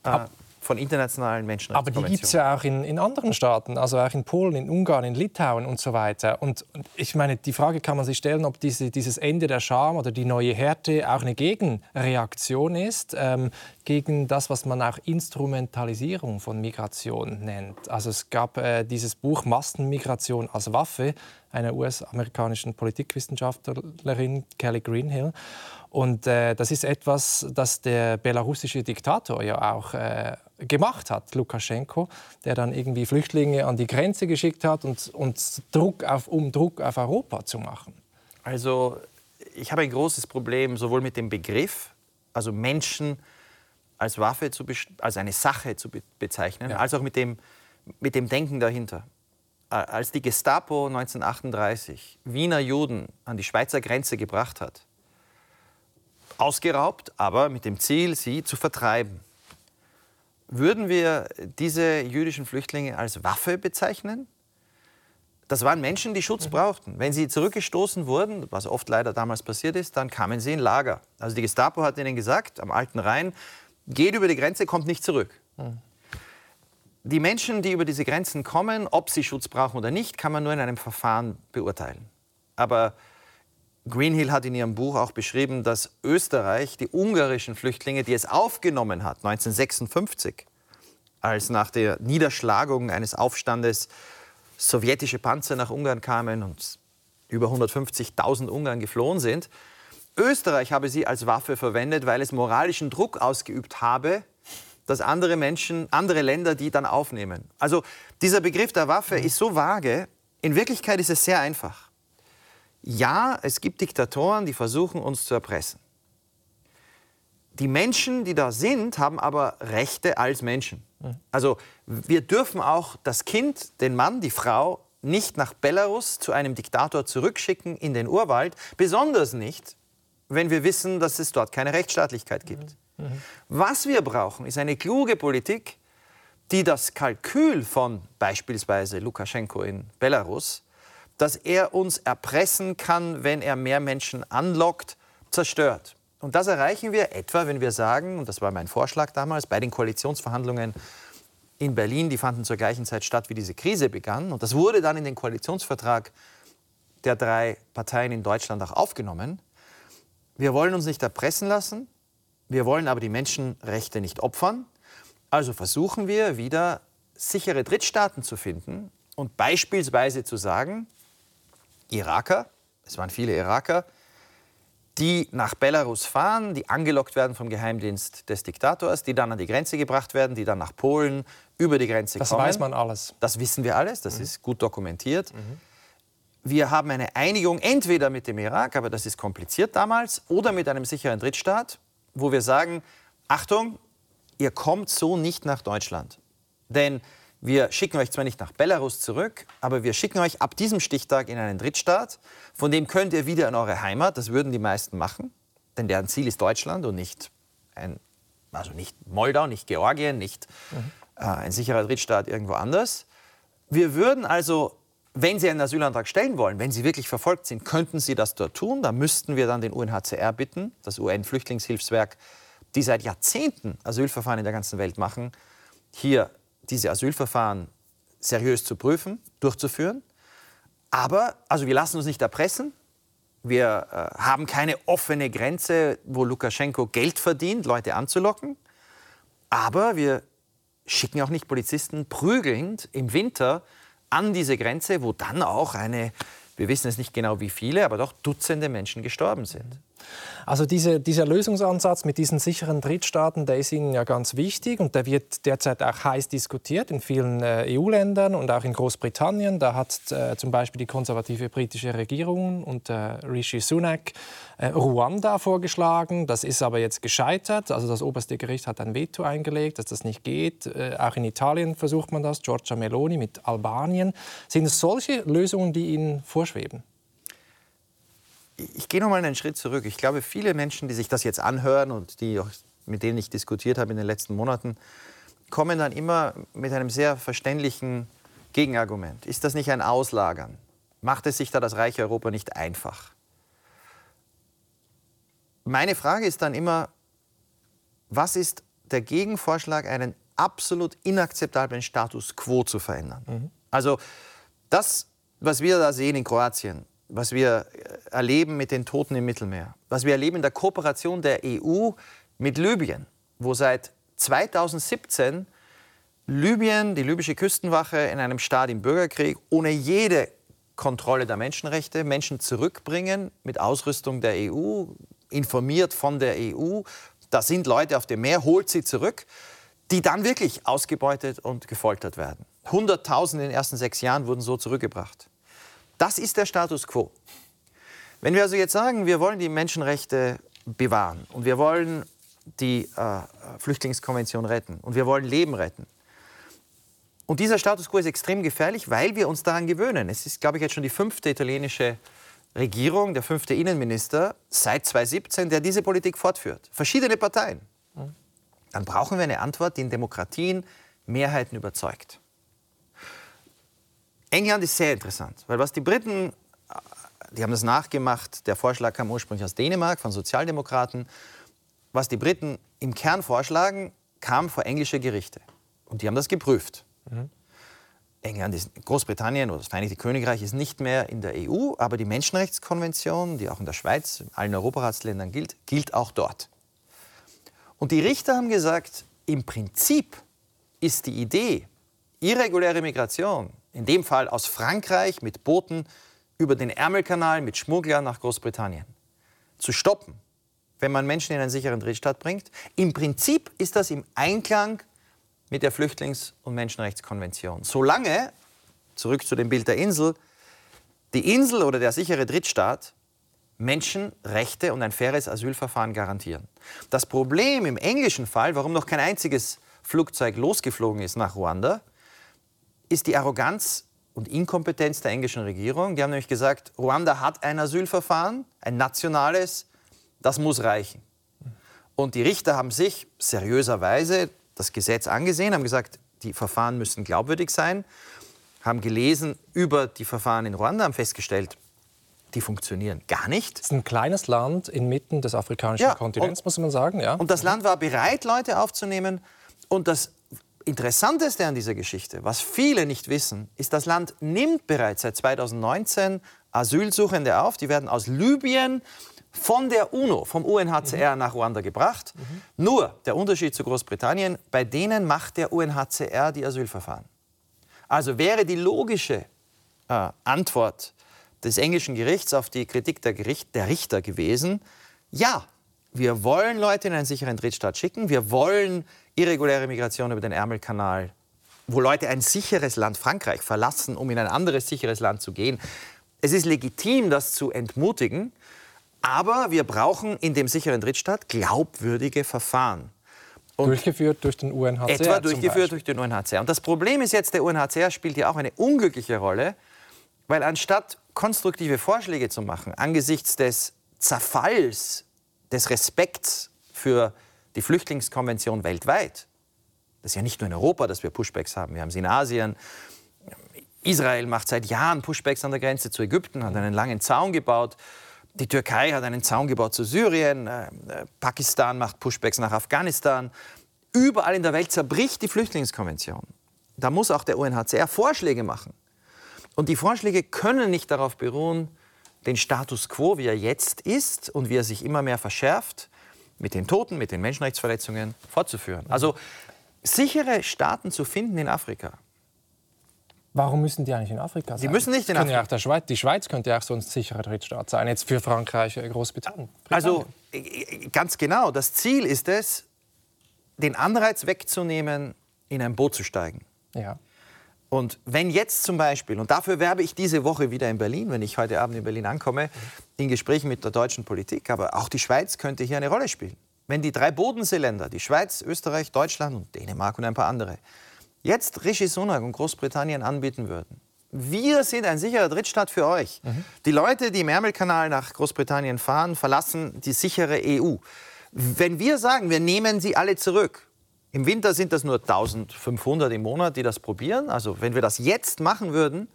äh, von internationalen Menschenrechtskonventionen. Aber die gibt es ja auch in, in, anderen Staaten, also auch in Polen, in Ungarn, in Litauen und so weiter. Und, und ich meine, die Frage kann man sich stellen, ob diese, dieses Ende der Scham oder die neue Härte auch eine Gegenreaktion ist ähm, gegen das, was man auch Instrumentalisierung von Migration nennt. Also es gab äh, dieses Buch Massenmigration als Waffe einer US-amerikanischen Politikwissenschaftlerin Kelly Greenhill. Und äh, das ist etwas, das der belarussische Diktator ja auch äh, gemacht hat, Lukaschenko, der dann irgendwie Flüchtlinge an die Grenze geschickt hat, und, und Druck auf, um Druck auf Europa zu machen. Also ich habe ein großes Problem sowohl mit dem Begriff, also Menschen als Waffe, zu als eine Sache zu be bezeichnen, ja. als auch mit dem, mit dem Denken dahinter. als die Gestapo 1938 Wiener Juden an die Schweizer Grenze gebracht hat, ausgeraubt, aber mit dem Ziel, sie zu vertreiben, würden wir diese jüdischen Flüchtlinge als Waffe bezeichnen? Das waren Menschen, die Schutz brauchten. Wenn sie zurückgestoßen wurden, was oft leider damals passiert ist, dann kamen sie in Lager. Also die Gestapo hat ihnen gesagt, am Alten Rhein, geht über die Grenze, kommt nicht zurück. Mhm. Die Menschen, die über diese Grenzen kommen, ob sie Schutz brauchen oder nicht, kann man nur in einem Verfahren beurteilen. Aber Greenhill hat in ihrem Buch auch beschrieben, dass Österreich die ungarischen Flüchtlinge, die es aufgenommen hat, 1956, als nach der Niederschlagung eines Aufstandes sowjetische Panzer nach Ungarn kamen und über 150.000 Ungarn geflohen sind, Österreich habe sie als Waffe verwendet, weil es moralischen Druck ausgeübt habe, dass andere Menschen, andere Länder die dann aufnehmen. Also dieser Begriff der Waffe ist so vage. In Wirklichkeit ist es sehr einfach. Ja, es gibt Diktatoren, die versuchen, uns zu erpressen. Die Menschen, die da sind, haben aber Rechte als Menschen. Also wir dürfen auch das Kind, den Mann, die Frau nicht nach Belarus zu einem Diktator zurückschicken in den Urwald, besonders nicht, wenn wir wissen, dass es dort keine Rechtsstaatlichkeit gibt. Was wir brauchen, ist eine kluge Politik, die das Kalkül von beispielsweise Lukaschenko in Belarus, dass er uns erpressen kann, wenn er mehr Menschen anlockt, zerstört. Und das erreichen wir etwa, wenn wir sagen, und das war mein Vorschlag damals, bei den Koalitionsverhandlungen in Berlin, die fanden zur gleichen Zeit statt, wie diese Krise begann. Und das wurde dann in den Koalitionsvertrag der drei Parteien in Deutschland auch aufgenommen. Wir wollen uns nicht erpressen lassen, wir wollen aber die Menschenrechte nicht opfern. Also versuchen wir wieder sichere Drittstaaten zu finden und beispielsweise zu sagen, Iraker, es waren viele Iraker, die nach Belarus fahren, die angelockt werden vom Geheimdienst des Diktators, die dann an die Grenze gebracht werden, die dann nach Polen über die Grenze das kommen. Das weiß man alles. Das wissen wir alles, das mhm. ist gut dokumentiert. Mhm. Wir haben eine Einigung entweder mit dem Irak, aber das ist kompliziert damals, oder mit einem sicheren Drittstaat, wo wir sagen, Achtung, ihr kommt so nicht nach Deutschland. Denn wir schicken euch zwar nicht nach Belarus zurück, aber wir schicken euch ab diesem Stichtag in einen Drittstaat, von dem könnt ihr wieder in eure Heimat, das würden die meisten machen, denn deren Ziel ist Deutschland und nicht, ein, also nicht Moldau, nicht Georgien, nicht mhm. äh, ein sicherer Drittstaat irgendwo anders. Wir würden also, wenn Sie einen Asylantrag stellen wollen, wenn Sie wirklich verfolgt sind, könnten Sie das dort tun. Da müssten wir dann den UNHCR bitten, das UN-Flüchtlingshilfswerk, die seit Jahrzehnten Asylverfahren in der ganzen Welt machen, hier diese Asylverfahren seriös zu prüfen, durchzuführen. Aber, also wir lassen uns nicht erpressen. Wir äh, haben keine offene Grenze, wo Lukaschenko Geld verdient, Leute anzulocken. Aber wir schicken auch nicht Polizisten prügelnd im Winter an diese Grenze, wo dann auch eine, wir wissen es nicht genau wie viele, aber doch Dutzende Menschen gestorben sind. Also diese, dieser Lösungsansatz mit diesen sicheren Drittstaaten, der ist Ihnen ja ganz wichtig und der wird derzeit auch heiß diskutiert in vielen äh, EU-Ländern und auch in Großbritannien. Da hat äh, zum Beispiel die konservative britische Regierung unter äh, Rishi Sunak äh, Ruanda vorgeschlagen. Das ist aber jetzt gescheitert. Also das oberste Gericht hat ein Veto eingelegt, dass das nicht geht. Äh, auch in Italien versucht man das. Giorgia Meloni mit Albanien. Sind es solche Lösungen, die Ihnen vorschweben? Ich gehe noch mal einen Schritt zurück. Ich glaube, viele Menschen, die sich das jetzt anhören und die auch, mit denen ich diskutiert habe in den letzten Monaten, kommen dann immer mit einem sehr verständlichen Gegenargument. Ist das nicht ein Auslagern? Macht es sich da das reiche Europa nicht einfach? Meine Frage ist dann immer, was ist der Gegenvorschlag, einen absolut inakzeptablen Status quo zu verändern? Mhm. Also das, was wir da sehen in Kroatien, was wir erleben mit den Toten im Mittelmeer, was wir erleben in der Kooperation der EU mit Libyen, wo seit 2017 Libyen, die libysche Küstenwache in einem Staat im Bürgerkrieg ohne jede Kontrolle der Menschenrechte Menschen zurückbringen mit Ausrüstung der EU, informiert von der EU. Da sind Leute auf dem Meer, holt sie zurück, die dann wirklich ausgebeutet und gefoltert werden. Hunderttausende in den ersten sechs Jahren wurden so zurückgebracht. Das ist der Status quo. Wenn wir also jetzt sagen, wir wollen die Menschenrechte bewahren und wir wollen die äh, Flüchtlingskonvention retten und wir wollen Leben retten, Und dieser Status quo ist extrem gefährlich, weil wir uns daran gewöhnen. Es ist, glaube ich, jetzt schon die fünfte italienische Regierung, der fünfte Innenminister seit 2017, der diese Politik fortführt. Verschiedene Parteien. Dann brauchen wir eine Antwort, die in Demokratien Mehrheiten überzeugt. England ist sehr interessant, weil was die Briten, die haben das nachgemacht, der Vorschlag kam ursprünglich aus Dänemark von Sozialdemokraten, was die Briten im Kern vorschlagen, kam vor englische Gerichte. Und die haben das geprüft. Mhm. England ist, Großbritannien oder das Vereinigte Königreich ist nicht mehr in der EU, aber die Menschenrechtskonvention, die auch in der Schweiz, in allen Europaratsländern gilt, gilt auch dort. Und die Richter haben gesagt, im Prinzip ist die Idee, irreguläre Migration, in dem Fall aus Frankreich mit Booten über den Ärmelkanal mit Schmugglern nach Großbritannien, zu stoppen, wenn man Menschen in einen sicheren Drittstaat bringt. Im Prinzip ist das im Einklang mit der Flüchtlings- und Menschenrechtskonvention. Solange, zurück zu dem Bild der Insel, die Insel oder der sichere Drittstaat Menschenrechte und ein faires Asylverfahren garantieren. Das Problem im englischen Fall, warum noch kein einziges Flugzeug losgeflogen ist nach Ruanda, ist die Arroganz und Inkompetenz der englischen Regierung. Die haben nämlich gesagt, Ruanda hat ein Asylverfahren, ein nationales, das muss reichen. Und die Richter haben sich seriöserweise das Gesetz angesehen, haben gesagt, die Verfahren müssen glaubwürdig sein, haben gelesen über die Verfahren in Ruanda, haben festgestellt, die funktionieren gar nicht. Es ist ein kleines Land inmitten des afrikanischen ja, Kontinents, und, muss man sagen. Ja. Und das Land war bereit, Leute aufzunehmen. Und das Interessanteste an dieser Geschichte, was viele nicht wissen, ist, das Land nimmt bereits seit 2019 Asylsuchende auf. Die werden aus Libyen von der UNO, vom UNHCR mhm. nach Ruanda gebracht. Mhm. Nur der Unterschied zu Großbritannien, bei denen macht der UNHCR die Asylverfahren. Also wäre die logische äh, Antwort des englischen Gerichts auf die Kritik der, Gericht, der Richter gewesen, ja, wir wollen Leute in einen sicheren Drittstaat schicken, wir wollen irreguläre Migration über den Ärmelkanal, wo Leute ein sicheres Land, Frankreich, verlassen, um in ein anderes sicheres Land zu gehen. Es ist legitim, das zu entmutigen, aber wir brauchen in dem sicheren Drittstaat glaubwürdige Verfahren. Und durchgeführt durch den UNHCR. Etwa durchgeführt durch den UNHCR. Und das Problem ist jetzt, der UNHCR spielt hier auch eine unglückliche Rolle, weil anstatt konstruktive Vorschläge zu machen angesichts des Zerfalls des Respekts für die Flüchtlingskonvention weltweit. Das ist ja nicht nur in Europa, dass wir Pushbacks haben. Wir haben sie in Asien. Israel macht seit Jahren Pushbacks an der Grenze zu Ägypten, hat einen langen Zaun gebaut. Die Türkei hat einen Zaun gebaut zu Syrien. Äh, Pakistan macht Pushbacks nach Afghanistan. Überall in der Welt zerbricht die Flüchtlingskonvention. Da muss auch der UNHCR Vorschläge machen. Und die Vorschläge können nicht darauf beruhen, den Status quo, wie er jetzt ist und wie er sich immer mehr verschärft, mit den Toten, mit den Menschenrechtsverletzungen fortzuführen. Also sichere Staaten zu finden in Afrika. Warum müssen die eigentlich in Afrika sein? Die müssen nicht in Afrika. Ja Schweiz, die Schweiz könnte ja auch so ein sicherer Drittstaat sein, jetzt für Frankreich, äh, Großbritannien. Also äh, ganz genau, das Ziel ist es, den Anreiz wegzunehmen, in ein Boot zu steigen. Ja. Und wenn jetzt zum Beispiel, und dafür werbe ich diese Woche wieder in Berlin, wenn ich heute Abend in Berlin ankomme, in Gesprächen mit der deutschen Politik, aber auch die Schweiz könnte hier eine Rolle spielen. Wenn die drei Bodenseeländer, die Schweiz, Österreich, Deutschland und Dänemark und ein paar andere, jetzt Rishi Sunak und Großbritannien anbieten würden, wir sind ein sicherer Drittstaat für euch. Mhm. Die Leute, die im Ärmelkanal nach Großbritannien fahren, verlassen die sichere EU. Wenn wir sagen, wir nehmen sie alle zurück, im Winter sind das nur 1500 im Monat, die das probieren. Also wenn wir das jetzt machen würden,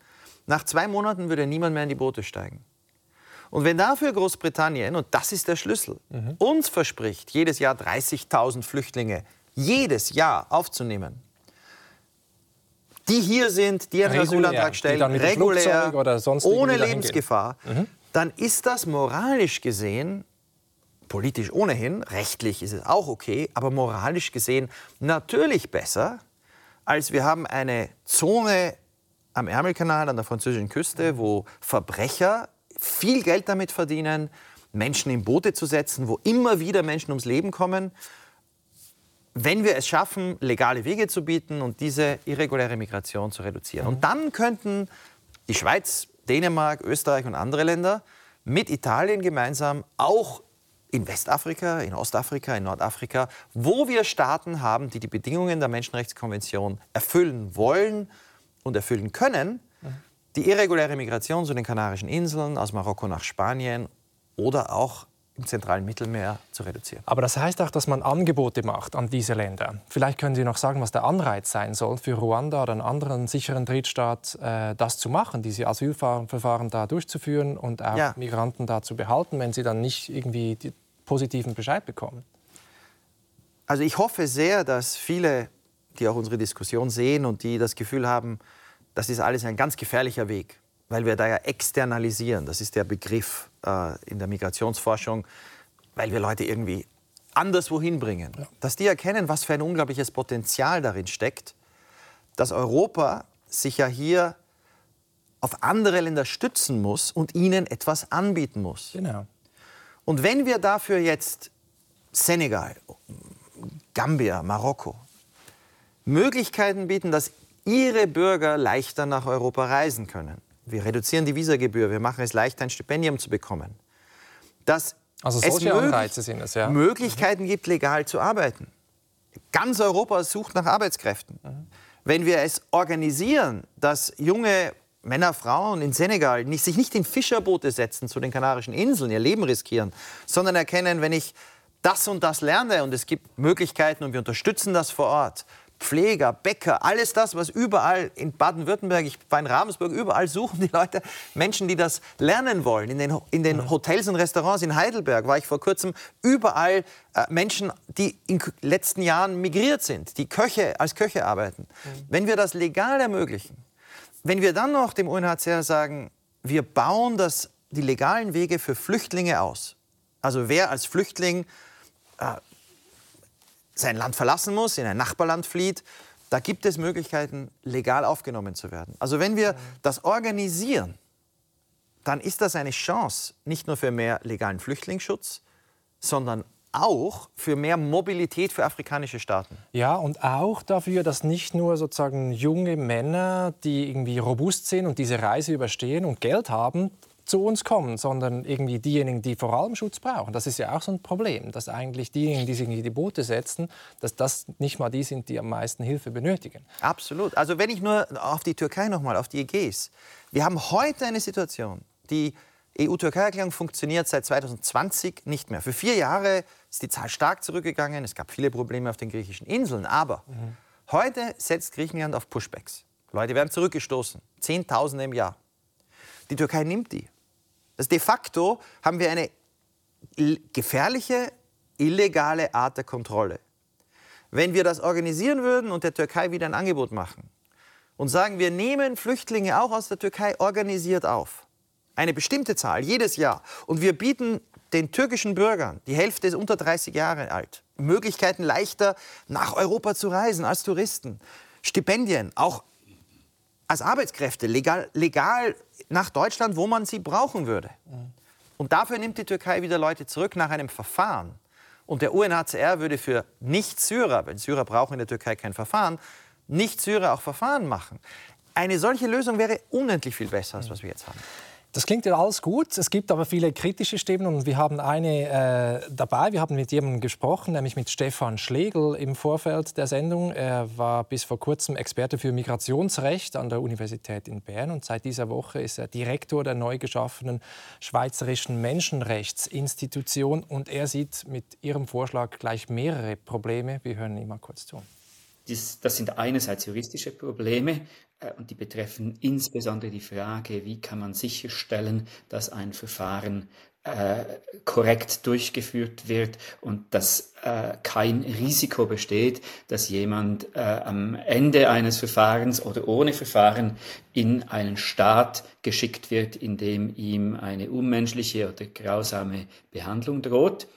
nach zwei Monaten würde niemand mehr in die Boote steigen. Und wenn dafür Großbritannien, und das ist der Schlüssel, mhm. uns verspricht, jedes Jahr 30.000 Flüchtlinge jedes Jahr aufzunehmen, die hier sind, die einen Asylantrag stellen, regulär, ohne Lebensgefahr, mhm. dann ist das moralisch gesehen politisch ohnehin, rechtlich ist es auch okay, aber moralisch gesehen natürlich besser, als wir haben eine Zone am Ärmelkanal an der französischen Küste, wo Verbrecher viel Geld damit verdienen, Menschen in Boote zu setzen, wo immer wieder Menschen ums Leben kommen. Wenn wir es schaffen, legale Wege zu bieten und diese irreguläre Migration zu reduzieren. Und dann könnten die Schweiz, Dänemark, Österreich und andere Länder mit Italien gemeinsam auch in Westafrika, in Ostafrika, in Nordafrika, wo wir Staaten haben, die die Bedingungen der Menschenrechtskonvention erfüllen wollen und erfüllen können, die irreguläre Migration zu den Kanarischen Inseln, aus Marokko nach Spanien oder auch im zentralen Mittelmeer zu reduzieren. Aber das heißt auch, dass man Angebote macht an diese Länder. Vielleicht können Sie noch sagen, was der Anreiz sein soll für Ruanda oder einen anderen sicheren Drittstaat, äh, das zu machen, diese Asylverfahren da durchzuführen und auch ja. Migranten da zu behalten, wenn sie dann nicht irgendwie die positiven Bescheid bekommen. Also ich hoffe sehr, dass viele, die auch unsere Diskussion sehen und die das Gefühl haben, das ist alles ein ganz gefährlicher Weg, weil wir da ja externalisieren. Das ist der Begriff äh, in der Migrationsforschung, weil wir Leute irgendwie anderswo hinbringen. Ja. Dass die erkennen, was für ein unglaubliches Potenzial darin steckt, dass Europa sich ja hier auf andere Länder stützen muss und ihnen etwas anbieten muss. Genau. Und wenn wir dafür jetzt Senegal, Gambia, Marokko Möglichkeiten bieten, dass ihre Bürger leichter nach Europa reisen können. Wir reduzieren die Visagebühr, wir machen es leichter, ein Stipendium zu bekommen. Dass also solche es Anreize sind es, ja. Möglichkeiten gibt, legal zu arbeiten. Ganz Europa sucht nach Arbeitskräften. Mhm. Wenn wir es organisieren, dass junge Männer, Frauen in Senegal nicht, sich nicht in Fischerboote setzen zu den Kanarischen Inseln, ihr Leben riskieren, sondern erkennen, wenn ich das und das lerne und es gibt Möglichkeiten und wir unterstützen das vor Ort, Pfleger, Bäcker, alles das, was überall in Baden-Württemberg, ich war in Ravensburg, überall suchen die Leute Menschen, die das lernen wollen. In den, in den. Hotels und Restaurants in Heidelberg war ich vor kurzem überall äh, Menschen, die in den letzten Jahren migriert sind, die Köche als Köche arbeiten. Wenn wir das legal ermöglichen, wenn wir dann noch dem UNHCR sagen, wir bauen das, die legalen Wege für Flüchtlinge aus, also wer als Flüchtling äh, sein Land verlassen muss, in ein Nachbarland flieht, da gibt es Möglichkeiten, legal aufgenommen zu werden. Also wenn wir das organisieren, dann ist das eine Chance, nicht nur für mehr legalen Flüchtlingsschutz, sondern auch für mehr Mobilität für afrikanische Staaten. Ja, und auch dafür, dass nicht nur sozusagen junge Männer, die irgendwie robust sind und diese Reise überstehen und Geld haben, zu uns kommen, sondern irgendwie diejenigen, die vor allem Schutz brauchen. Das ist ja auch so ein Problem, dass eigentlich diejenigen, die sich in die Boote setzen, dass das nicht mal die sind, die am meisten Hilfe benötigen. Absolut. Also wenn ich nur auf die Türkei noch mal, auf die Ägäis. Wir haben heute eine Situation, die EU-Türkei-Erklärung funktioniert seit 2020 nicht mehr. Für vier Jahre ist die Zahl stark zurückgegangen. Es gab viele Probleme auf den griechischen Inseln. Aber mhm. heute setzt Griechenland auf Pushbacks. Leute werden zurückgestoßen. Zehntausende im Jahr. Die Türkei nimmt die. Das de facto haben wir eine gefährliche, illegale Art der Kontrolle. Wenn wir das organisieren würden und der Türkei wieder ein Angebot machen und sagen, wir nehmen Flüchtlinge auch aus der Türkei organisiert auf, eine bestimmte Zahl jedes Jahr, und wir bieten den türkischen Bürgern, die Hälfte ist unter 30 Jahre alt, Möglichkeiten leichter nach Europa zu reisen als Touristen, Stipendien, auch als Arbeitskräfte legal, legal nach Deutschland, wo man sie brauchen würde. Und dafür nimmt die Türkei wieder Leute zurück nach einem Verfahren. Und der UNHCR würde für Nicht-Syrer, weil Syrer brauchen in der Türkei kein Verfahren, Nicht-Syrer auch Verfahren machen. Eine solche Lösung wäre unendlich viel besser, als was wir jetzt haben. Das klingt ja alles gut. Es gibt aber viele kritische Stimmen und wir haben eine äh, dabei. Wir haben mit jemandem gesprochen, nämlich mit Stefan Schlegel im Vorfeld der Sendung. Er war bis vor kurzem Experte für Migrationsrecht an der Universität in Bern und seit dieser Woche ist er Direktor der neu geschaffenen Schweizerischen Menschenrechtsinstitution und er sieht mit Ihrem Vorschlag gleich mehrere Probleme. Wir hören ihm mal kurz zu. Das, sind einerseits juristische Probleme, und die betreffen insbesondere die Frage, wie kann man sicherstellen, dass ein Verfahren äh, korrekt durchgeführt wird und dass äh, kein Risiko besteht, dass jemand äh, am Ende eines Verfahrens oder ohne Verfahren in einen Staat geschickt wird, in dem ihm eine unmenschliche oder grausame Behandlung droht.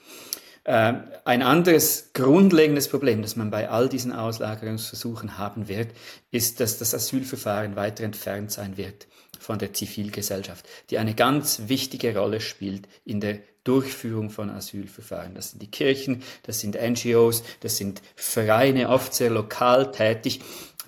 Ähm, ein anderes grundlegendes Problem, das man bei all diesen Auslagerungsversuchen haben wird, ist, dass das Asylverfahren weiter entfernt sein wird von der Zivilgesellschaft, die eine ganz wichtige Rolle spielt in der Durchführung von Asylverfahren. Das sind die Kirchen, das sind NGOs, das sind Vereine, oft sehr lokal tätig.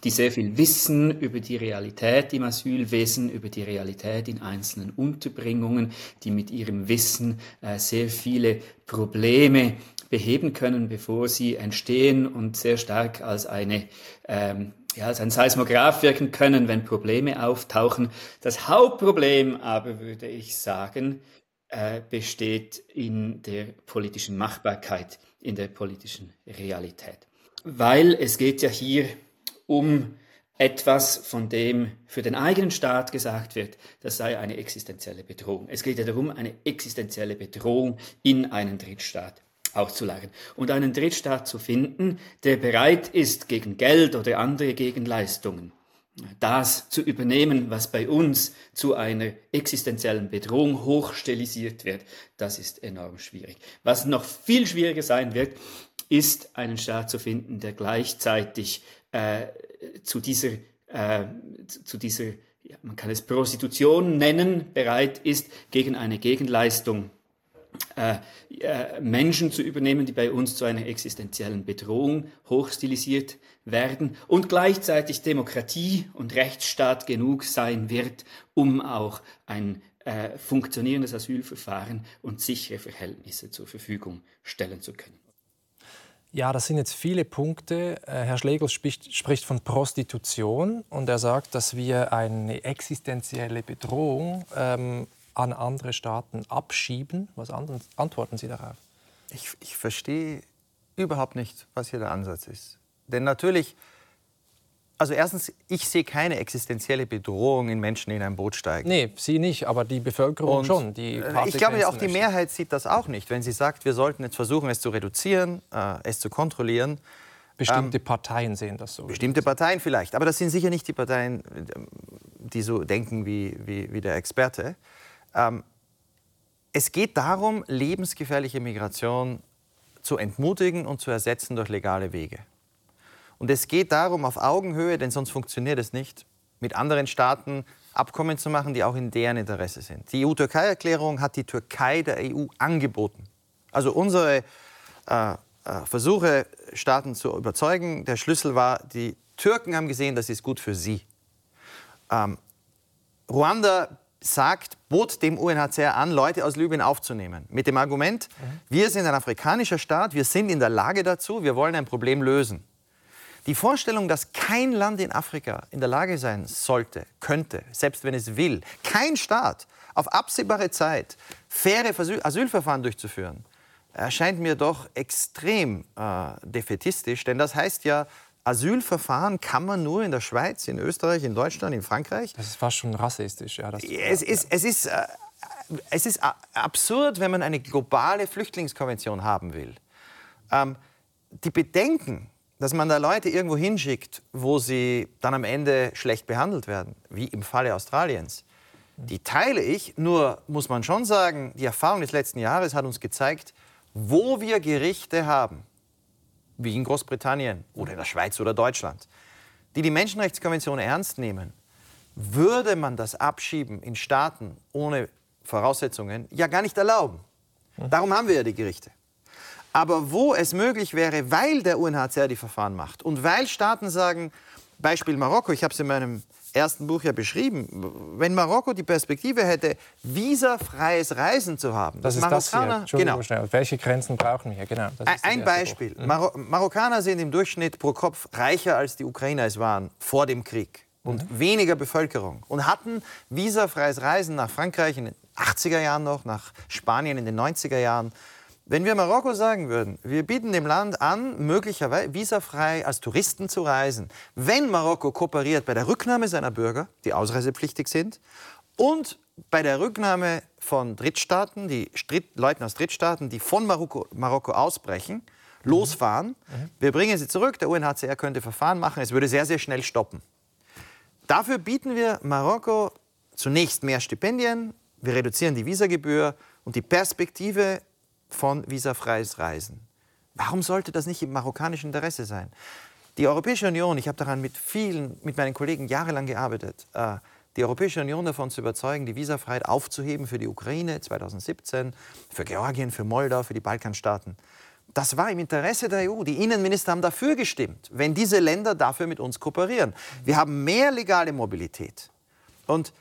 Die sehr viel wissen über die Realität im Asylwesen, über die Realität in einzelnen Unterbringungen, die mit ihrem Wissen äh, sehr viele Probleme beheben können, bevor sie entstehen und sehr stark als eine ähm, ja, als ein Seismograph wirken können, wenn Probleme auftauchen. Das Hauptproblem aber, würde ich sagen, äh, besteht in der politischen Machbarkeit, in der politischen Realität. Weil es geht ja hier um etwas, von dem für den eigenen Staat gesagt wird, das sei eine existenzielle Bedrohung. Es geht ja darum, eine existenzielle Bedrohung in einen Drittstaat auszulagern und einen Drittstaat zu finden, der bereit ist, gegen Geld oder andere Gegenleistungen das zu übernehmen, was bei uns zu einer existenziellen Bedrohung hochstilisiert wird, das ist enorm schwierig. Was noch viel schwieriger sein wird, ist einen Staat zu finden, der gleichzeitig äh, zu dieser, äh, zu dieser ja, man kann es Prostitution nennen, bereit ist, gegen eine Gegenleistung äh, äh, Menschen zu übernehmen, die bei uns zu einer existenziellen Bedrohung hochstilisiert werden und gleichzeitig Demokratie und Rechtsstaat genug sein wird, um auch ein äh, funktionierendes Asylverfahren und sichere Verhältnisse zur Verfügung stellen zu können. Ja, das sind jetzt viele Punkte. Äh, Herr Schlegel spricht, spricht, von Prostitution und er sagt, dass wir eine existenzielle Bedrohung ähm, an andere Staaten abschieben. Was antworten Sie darauf? Ich, ich verstehe überhaupt nicht, was hier der Ansatz ist. Denn natürlich, also erstens, ich sehe keine existenzielle Bedrohung in Menschen, die in ein Boot steigen. Nee, Sie nicht, aber die Bevölkerung Und schon. Die äh, ich glaube, auch die Mehrheit sieht das auch nicht. Wenn sie sagt, wir sollten jetzt versuchen, es zu reduzieren, äh, es zu kontrollieren. Bestimmte ähm, Parteien sehen das so. Bestimmte Parteien vielleicht. Aber das sind sicher nicht die Parteien, die so denken wie, wie, wie der Experte. Ähm, es geht darum, lebensgefährliche Migration zu entmutigen und zu ersetzen durch legale Wege. Und es geht darum, auf Augenhöhe, denn sonst funktioniert es nicht, mit anderen Staaten Abkommen zu machen, die auch in deren Interesse sind. Die EU-Türkei-Erklärung hat die Türkei der EU angeboten. Also unsere äh, äh, Versuche, Staaten zu überzeugen, der Schlüssel war, die Türken haben gesehen, das ist gut für sie. Ähm, Ruanda sagt, bot dem UNHCR an, Leute aus Libyen aufzunehmen. Mit dem Argument, mhm. wir sind ein afrikanischer Staat, wir sind in der Lage dazu, wir wollen ein Problem lösen. Die Vorstellung, dass kein Land in Afrika in der Lage sein sollte, könnte, selbst wenn es will, kein Staat auf absehbare Zeit faire Asylverfahren durchzuführen, erscheint mir doch extrem äh, defetistisch. Denn das heißt ja, Asylverfahren kann man nur in der Schweiz, in Österreich, in Deutschland, in Frankreich. Das ist fast schon rassistisch. Ja, das, es, ja, ist, es, ist, äh, es ist absurd, wenn man eine globale Flüchtlingskonvention haben will. Ähm, die Bedenken, dass man da Leute irgendwo hinschickt, wo sie dann am Ende schlecht behandelt werden, wie im Falle Australiens, die teile ich. Nur muss man schon sagen, die Erfahrung des letzten Jahres hat uns gezeigt, wo wir Gerichte haben, wie in Großbritannien oder in der Schweiz oder Deutschland, die die Menschenrechtskonvention ernst nehmen, würde man das Abschieben in Staaten ohne Voraussetzungen ja gar nicht erlauben. Darum haben wir ja die Gerichte. Aber wo es möglich wäre, weil der UNHCR die Verfahren macht und weil Staaten sagen, Beispiel Marokko, ich habe es in meinem ersten Buch ja beschrieben, wenn Marokko die Perspektive hätte, visafreies Reisen zu haben. Das, ist Marokkaner, das hier. Genau. Schnell. Welche Grenzen brauchen wir? Genau, Ein Beispiel. Mhm. Mar Marokkaner sind im Durchschnitt pro Kopf reicher als die Ukrainer es waren vor dem Krieg und mhm. weniger Bevölkerung und hatten visafreies Reisen nach Frankreich in den 80er Jahren noch, nach Spanien in den 90er Jahren. Wenn wir Marokko sagen würden, wir bieten dem Land an, möglicherweise visafrei als Touristen zu reisen, wenn Marokko kooperiert bei der Rücknahme seiner Bürger, die ausreisepflichtig sind, und bei der Rücknahme von Drittstaaten, die Leuten aus Drittstaaten, die von Marokko, Marokko ausbrechen, losfahren. Mhm. Wir bringen sie zurück, der UNHCR könnte Verfahren machen, es würde sehr, sehr schnell stoppen. Dafür bieten wir Marokko zunächst mehr Stipendien, wir reduzieren die Visagebühr und die Perspektive von visafreies Reisen. Warum sollte das nicht im marokkanischen Interesse sein? Die Europäische Union, ich habe daran mit vielen, mit meinen Kollegen jahrelang gearbeitet, äh, die Europäische Union davon zu überzeugen, die Visafreiheit aufzuheben für die Ukraine 2017, für Georgien, für Moldau, für die Balkanstaaten. Das war im Interesse der EU. Die Innenminister haben dafür gestimmt, wenn diese Länder dafür mit uns kooperieren. Wir haben mehr legale Mobilität. Und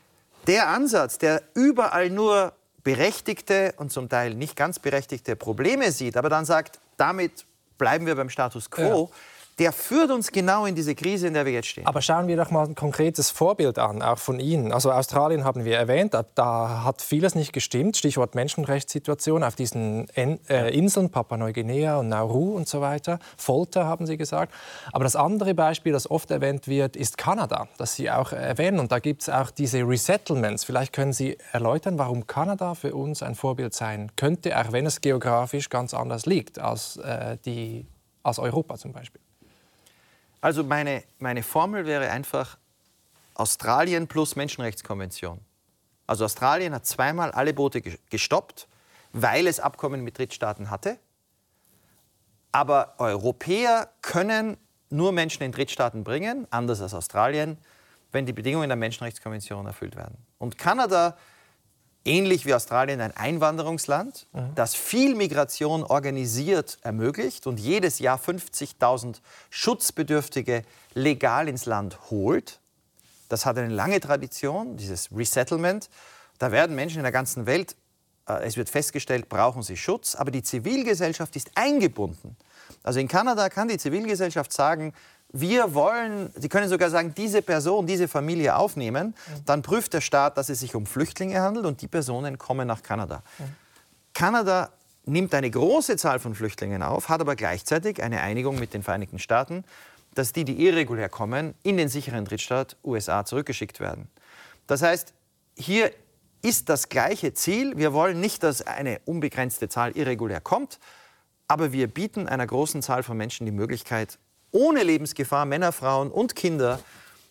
der Ansatz, der überall nur berechtigte und zum Teil nicht ganz berechtigte Probleme sieht, aber dann sagt, damit bleiben wir beim Status quo, ja der führt uns genau in diese Krise, in der wir jetzt stehen. Aber schauen wir doch mal ein konkretes Vorbild an, auch von Ihnen. Also Australien haben wir erwähnt, da hat vieles nicht gestimmt. Stichwort Menschenrechtssituation auf diesen äh, Inseln, Papua-Neuguinea und Nauru und so weiter. Folter haben Sie gesagt. Aber das andere Beispiel, das oft erwähnt wird, ist Kanada, das Sie auch erwähnen. Und da gibt es auch diese Resettlements. Vielleicht können Sie erläutern, warum Kanada für uns ein Vorbild sein könnte, auch wenn es geografisch ganz anders liegt als, äh, die, als Europa zum Beispiel. Also meine, meine Formel wäre einfach Australien plus Menschenrechtskonvention. Also Australien hat zweimal alle Boote gestoppt, weil es Abkommen mit Drittstaaten hatte. Aber Europäer können nur Menschen in Drittstaaten bringen, anders als Australien, wenn die Bedingungen der Menschenrechtskonvention erfüllt werden. Und Kanada ähnlich wie Australien ein Einwanderungsland, mhm. das viel Migration organisiert ermöglicht und jedes Jahr 50.000 Schutzbedürftige legal ins Land holt. Das hat eine lange Tradition, dieses Resettlement. Da werden Menschen in der ganzen Welt, äh, es wird festgestellt, brauchen sie Schutz, aber die Zivilgesellschaft ist eingebunden. Also in Kanada kann die Zivilgesellschaft sagen, wir wollen, Sie können sogar sagen, diese Person, diese Familie aufnehmen, dann prüft der Staat, dass es sich um Flüchtlinge handelt und die Personen kommen nach Kanada. Kanada nimmt eine große Zahl von Flüchtlingen auf, hat aber gleichzeitig eine Einigung mit den Vereinigten Staaten, dass die, die irregulär kommen, in den sicheren Drittstaat USA zurückgeschickt werden. Das heißt, hier ist das gleiche Ziel. Wir wollen nicht, dass eine unbegrenzte Zahl irregulär kommt, aber wir bieten einer großen Zahl von Menschen die Möglichkeit, ohne Lebensgefahr Männer, Frauen und Kinder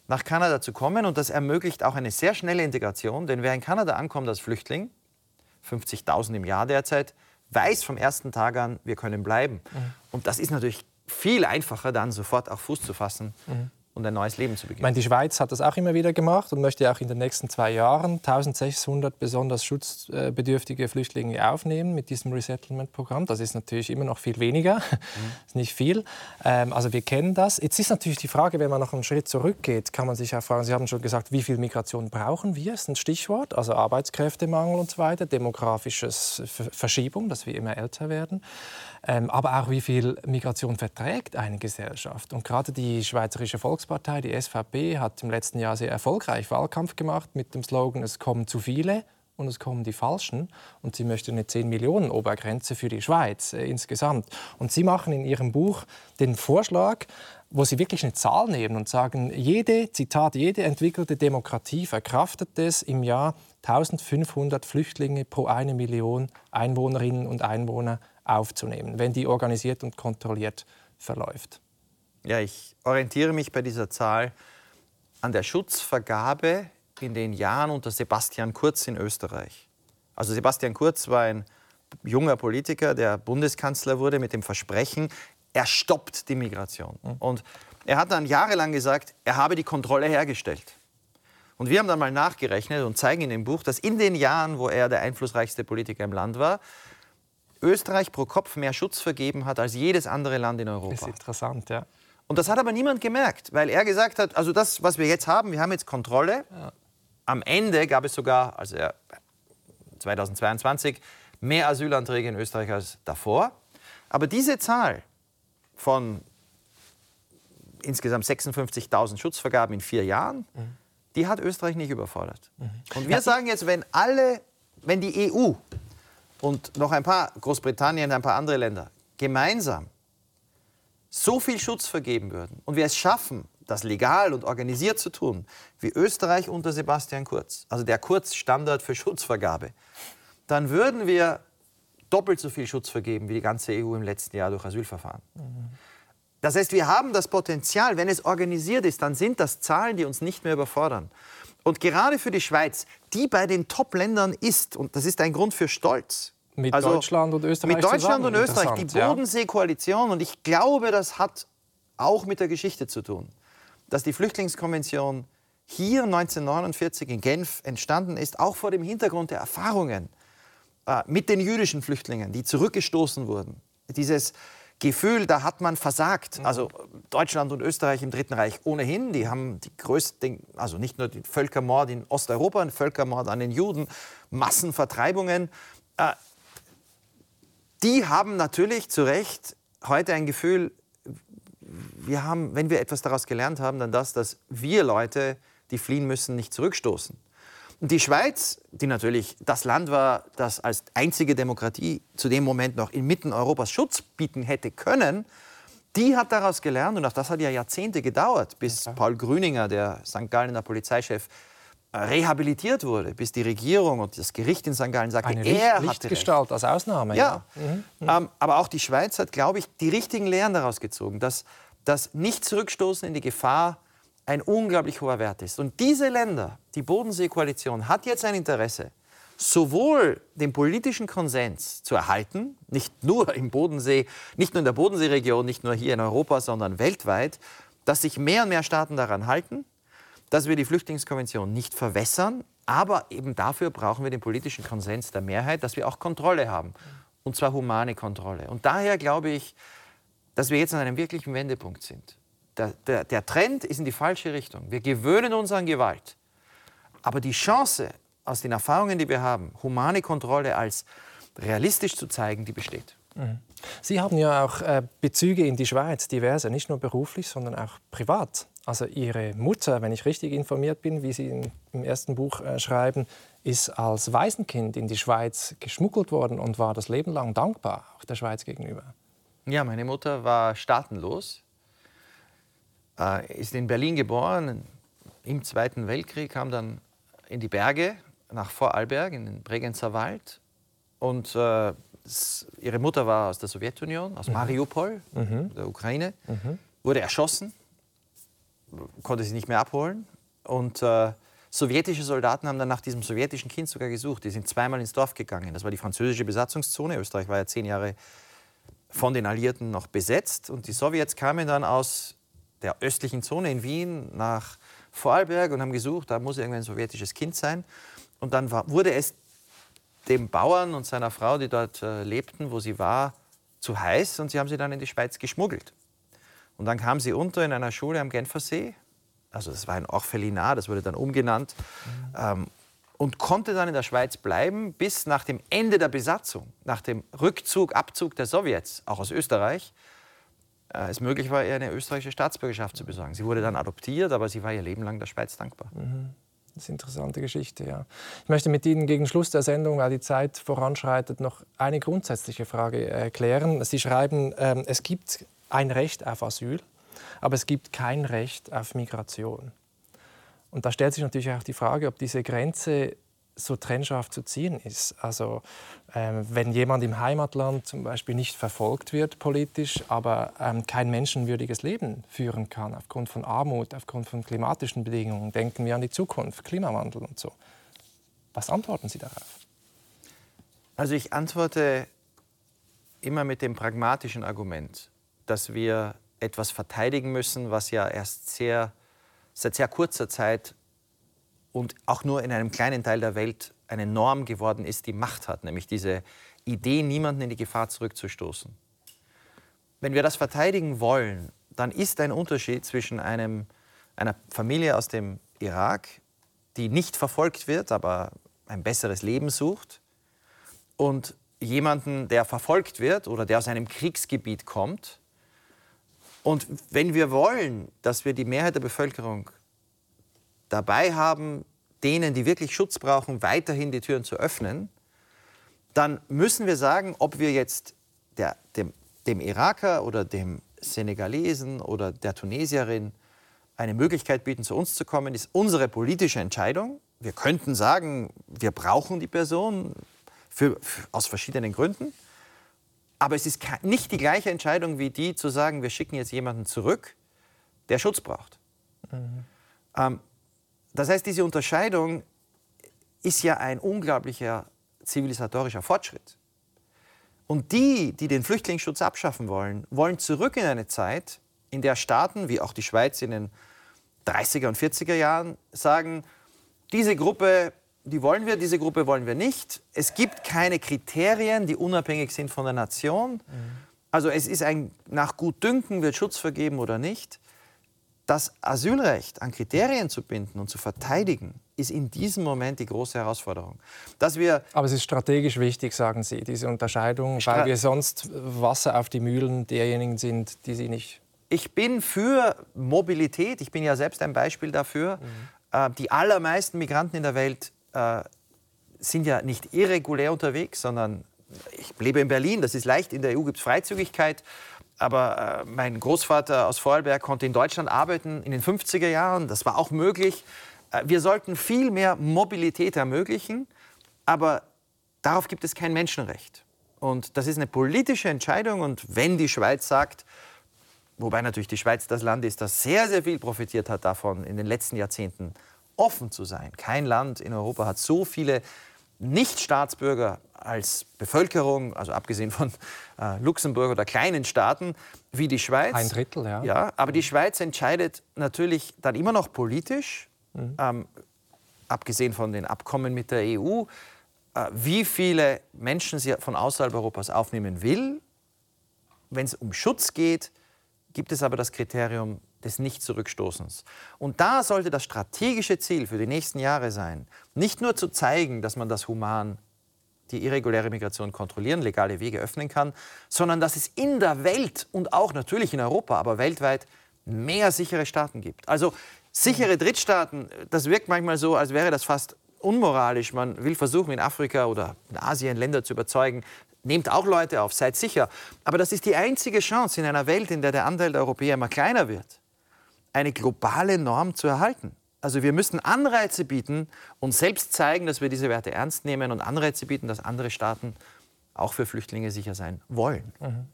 nach Kanada zu kommen. Und das ermöglicht auch eine sehr schnelle Integration, denn wer in Kanada ankommt als Flüchtling, 50.000 im Jahr derzeit, weiß vom ersten Tag an, wir können bleiben. Mhm. Und das ist natürlich viel einfacher, dann sofort auch Fuß zu fassen mhm und ein neues Leben zu beginnen. Ich meine, die Schweiz hat das auch immer wieder gemacht und möchte auch in den nächsten zwei Jahren 1600 besonders schutzbedürftige Flüchtlinge aufnehmen mit diesem Resettlement-Programm. Das ist natürlich immer noch viel weniger, mhm. ist nicht viel. Ähm, also wir kennen das. Jetzt ist natürlich die Frage, wenn man noch einen Schritt zurückgeht, kann man sich auch fragen, Sie haben schon gesagt, wie viel Migration brauchen wir? Das ist ein Stichwort, also Arbeitskräftemangel und so weiter, demografische Verschiebung, dass wir immer älter werden aber auch wie viel Migration verträgt eine Gesellschaft. Und gerade die Schweizerische Volkspartei, die SVP, hat im letzten Jahr sehr erfolgreich Wahlkampf gemacht mit dem Slogan Es kommen zu viele und es kommen die Falschen. Und sie möchte eine 10 Millionen Obergrenze für die Schweiz äh, insgesamt. Und sie machen in ihrem Buch den Vorschlag, wo sie wirklich eine Zahl nehmen und sagen, jede, Zitat, jede entwickelte Demokratie verkraftet es im Jahr 1500 Flüchtlinge pro eine Million Einwohnerinnen und Einwohner aufzunehmen, wenn die organisiert und kontrolliert verläuft. Ja, ich orientiere mich bei dieser Zahl an der Schutzvergabe in den Jahren unter Sebastian Kurz in Österreich. Also Sebastian Kurz war ein junger Politiker, der Bundeskanzler wurde mit dem Versprechen, er stoppt die Migration. Mhm. Und er hat dann jahrelang gesagt, er habe die Kontrolle hergestellt. Und wir haben dann mal nachgerechnet und zeigen in dem Buch, dass in den Jahren, wo er der einflussreichste Politiker im Land war, Österreich pro Kopf mehr Schutz vergeben hat als jedes andere Land in Europa. Das ist interessant, ja. Und das hat aber niemand gemerkt, weil er gesagt hat, also das, was wir jetzt haben, wir haben jetzt Kontrolle. Ja. Am Ende gab es sogar, also 2022, mehr Asylanträge in Österreich als davor. Aber diese Zahl von insgesamt 56.000 Schutzvergaben in vier Jahren, mhm. die hat Österreich nicht überfordert. Mhm. Und wir sagen jetzt, wenn alle, wenn die EU und noch ein paar, Großbritannien, ein paar andere Länder, gemeinsam so viel Schutz vergeben würden und wir es schaffen, das legal und organisiert zu tun, wie Österreich unter Sebastian Kurz, also der Kurz-Standard für Schutzvergabe, dann würden wir doppelt so viel Schutz vergeben wie die ganze EU im letzten Jahr durch Asylverfahren. Das heißt, wir haben das Potenzial, wenn es organisiert ist, dann sind das Zahlen, die uns nicht mehr überfordern. Und gerade für die Schweiz, die bei den Top-Ländern ist, und das ist ein Grund für Stolz, mit also Deutschland und Österreich Mit Deutschland zusammen. und Österreich, die Bodensee-Koalition. Und ich glaube, das hat auch mit der Geschichte zu tun. Dass die Flüchtlingskonvention hier 1949 in Genf entstanden ist, auch vor dem Hintergrund der Erfahrungen äh, mit den jüdischen Flüchtlingen, die zurückgestoßen wurden dieses Gefühl, da hat man versagt. Also Deutschland und Österreich im Dritten Reich ohnehin, die haben die größten, also nicht nur den Völkermord in Osteuropa, den Völkermord an den Juden, Massenvertreibungen. Äh, die haben natürlich zu Recht heute ein Gefühl, wir haben, wenn wir etwas daraus gelernt haben, dann das, dass wir Leute, die fliehen müssen, nicht zurückstoßen. Und die Schweiz, die natürlich das Land war, das als einzige Demokratie zu dem Moment noch inmitten Europas Schutz bieten hätte können, die hat daraus gelernt, und auch das hat ja Jahrzehnte gedauert, bis. Paul Grüninger, der St. Gallener Polizeichef, rehabilitiert wurde, bis die Regierung und das Gericht in St. Gallen sagte, Eine er Licht, hatte Lichtgestalt als Ausnahme. Ja, ja. Mhm. mhm. Ähm, aber auch die Schweiz hat, glaube ich, die richtigen Lehren daraus gezogen, dass das Nicht-Zurückstoßen in die Gefahr ein unglaublich hoher Wert ist. Und diese Länder, die Bodensee-Koalition, hat jetzt ein Interesse, sowohl den politischen Konsens zu erhalten, nicht nur im Bodensee, nicht nur in der Bodenseeregion, nicht nur hier in Europa, sondern weltweit, dass sich mehr und mehr Staaten daran halten, dass wir die Flüchtlingskonvention nicht verwässern, aber eben dafür brauchen wir den politischen Konsens der Mehrheit, dass wir auch Kontrolle haben, und zwar humane Kontrolle. Und daher glaube ich, dass wir jetzt an einem wirklichen Wendepunkt sind der, der, der Trend ist in die falsche Richtung. Wir gewöhnen uns an Gewalt. Aber die Chance, aus den Erfahrungen, die wir haben, humane Kontrolle als realistisch zu zeigen, die besteht. Mhm. Sie haben ja auch äh, Bezüge in die Schweiz, diverse, nicht nur beruflich, sondern auch privat. Also Ihre Mutter, wenn ich richtig informiert bin, wie Sie in, im ersten Buch äh, schreiben, ist als Waisenkind in die Schweiz geschmuggelt worden und war das Leben lang dankbar, auch der Schweiz gegenüber. Ja, meine Mutter war staatenlos äh, ist in Berlin geboren, im Zweiten Weltkrieg, kam dann in die Berge nach Vorarlberg, in den Bregenzer Wald. Und äh, ihre Mutter war aus der Sowjetunion, aus mhm. Mariupol, mhm. der Ukraine, mhm. wurde erschossen, konnte sie nicht mehr abholen. Und äh, sowjetische Soldaten haben dann nach diesem sowjetischen Kind sogar gesucht. Die sind zweimal ins Dorf gegangen. Das war die französische Besatzungszone. Österreich war ja zehn Jahre von den Alliierten noch besetzt. Und die Sowjets kamen dann aus der östlichen Zone in Wien nach Vorarlberg und haben gesucht, da muss irgendein sowjetisches Kind sein. Und dann war, wurde es dem Bauern und seiner Frau, die dort äh, lebten, wo sie war, zu heiß und sie haben sie dann in die Schweiz geschmuggelt. Und dann kam sie unter in einer Schule am Genfersee, also das war ein Orphelinat, das wurde dann umgenannt, mhm. ähm, und konnte dann in der Schweiz bleiben bis nach dem Ende der Besatzung, nach dem Rückzug, Abzug der Sowjets, auch aus Österreich, äh, es möglich war, ihr eine österreichische Staatsbürgerschaft zu besorgen. Sie wurde dann adoptiert, aber sie war ihr Leben lang der Schweiz dankbar. Mhm. Das ist eine interessante Geschichte, ja. Ich möchte mit Ihnen gegen Schluss der Sendung, weil die Zeit voranschreitet, noch eine grundsätzliche Frage erklären. Sie schreiben, ähm, es gibt ein Recht auf Asyl, aber es gibt kein Recht auf Migration. Und da stellt sich natürlich auch die Frage, ob diese Grenze so trennscharf zu ziehen ist. Also ähm, wenn jemand im Heimatland zum Beispiel nicht verfolgt wird politisch, aber ähm, kein menschenwürdiges Leben führen kann aufgrund von Armut, aufgrund von klimatischen Bedingungen, denken wir an die Zukunft, Klimawandel und so. Was antworten Sie darauf? Also ich antworte immer mit dem pragmatischen Argument, dass wir etwas verteidigen müssen, was ja erst sehr, seit sehr kurzer Zeit und auch nur in einem kleinen Teil der Welt eine Norm geworden ist, die Macht hat, nämlich diese Idee, niemanden in die Gefahr zurückzustoßen. Wenn wir das verteidigen wollen, dann ist ein Unterschied zwischen einem, einer Familie aus dem Irak, die nicht verfolgt wird, aber ein besseres Leben sucht, und jemanden, der verfolgt wird oder der aus einem Kriegsgebiet kommt. Und wenn wir wollen, dass wir die Mehrheit der Bevölkerung dabei haben, denen, die wirklich Schutz brauchen, weiterhin die Türen zu öffnen, dann müssen wir sagen, ob wir jetzt der, dem, dem Iraker oder dem Senegalesen oder der Tunesierin eine Möglichkeit bieten, zu uns zu kommen, ist unsere politische Entscheidung. Wir könnten sagen, wir brauchen die Person für, für, aus verschiedenen Gründen. Aber es ist nicht die gleiche Entscheidung wie die zu sagen, wir schicken jetzt jemanden zurück, der Schutz braucht. Mhm. Ähm, das heißt, diese Unterscheidung ist ja ein unglaublicher zivilisatorischer Fortschritt. Und die, die den Flüchtlingsschutz abschaffen wollen, wollen zurück in eine Zeit, in der Staaten, wie auch die Schweiz in den 30er und 40er Jahren, sagen, diese Gruppe, die wollen wir, diese Gruppe wollen wir nicht. Es gibt keine Kriterien, die unabhängig sind von der Nation. Also es ist ein, nach Gutdünken wird Schutz vergeben oder nicht. Das Asylrecht an Kriterien zu binden und zu verteidigen, ist in diesem Moment die große Herausforderung. Dass wir Aber es ist strategisch wichtig, sagen Sie, diese Unterscheidung, Stra weil wir sonst Wasser auf die Mühlen derjenigen sind, die sie nicht. Ich bin für Mobilität. Ich bin ja selbst ein Beispiel dafür. Mhm. Äh, die allermeisten Migranten in der Welt äh, sind ja nicht irregulär unterwegs, sondern ich lebe in Berlin, das ist leicht, in der EU gibt es Freizügigkeit. Aber äh, mein Großvater aus Vorarlberg konnte in Deutschland arbeiten in den 50er Jahren, das war auch möglich. Äh, wir sollten viel mehr Mobilität ermöglichen, aber darauf gibt es kein Menschenrecht. Und das ist eine politische Entscheidung. Und wenn die Schweiz sagt, wobei natürlich die Schweiz das Land ist, das sehr, sehr viel profitiert hat davon, in den letzten Jahrzehnten offen zu sein. Kein Land in Europa hat so viele Nichtstaatsbürger als Bevölkerung, also abgesehen von äh, Luxemburg oder kleinen Staaten wie die Schweiz. Ein Drittel, ja. ja aber die Schweiz entscheidet natürlich dann immer noch politisch, mhm. ähm, abgesehen von den Abkommen mit der EU, äh, wie viele Menschen sie von außerhalb Europas aufnehmen will. Wenn es um Schutz geht, gibt es aber das Kriterium des Nicht-Zurückstoßens. Und da sollte das strategische Ziel für die nächsten Jahre sein, nicht nur zu zeigen, dass man das human die irreguläre Migration kontrollieren, legale Wege öffnen kann, sondern dass es in der Welt und auch natürlich in Europa, aber weltweit mehr sichere Staaten gibt. Also sichere Drittstaaten, das wirkt manchmal so, als wäre das fast unmoralisch. Man will versuchen, in Afrika oder in Asien Länder zu überzeugen, nehmt auch Leute auf, seid sicher. Aber das ist die einzige Chance in einer Welt, in der der Anteil der Europäer immer kleiner wird eine globale Norm zu erhalten. Also wir müssen Anreize bieten und selbst zeigen, dass wir diese Werte ernst nehmen und Anreize bieten, dass andere Staaten auch für Flüchtlinge sicher sein wollen. Mhm.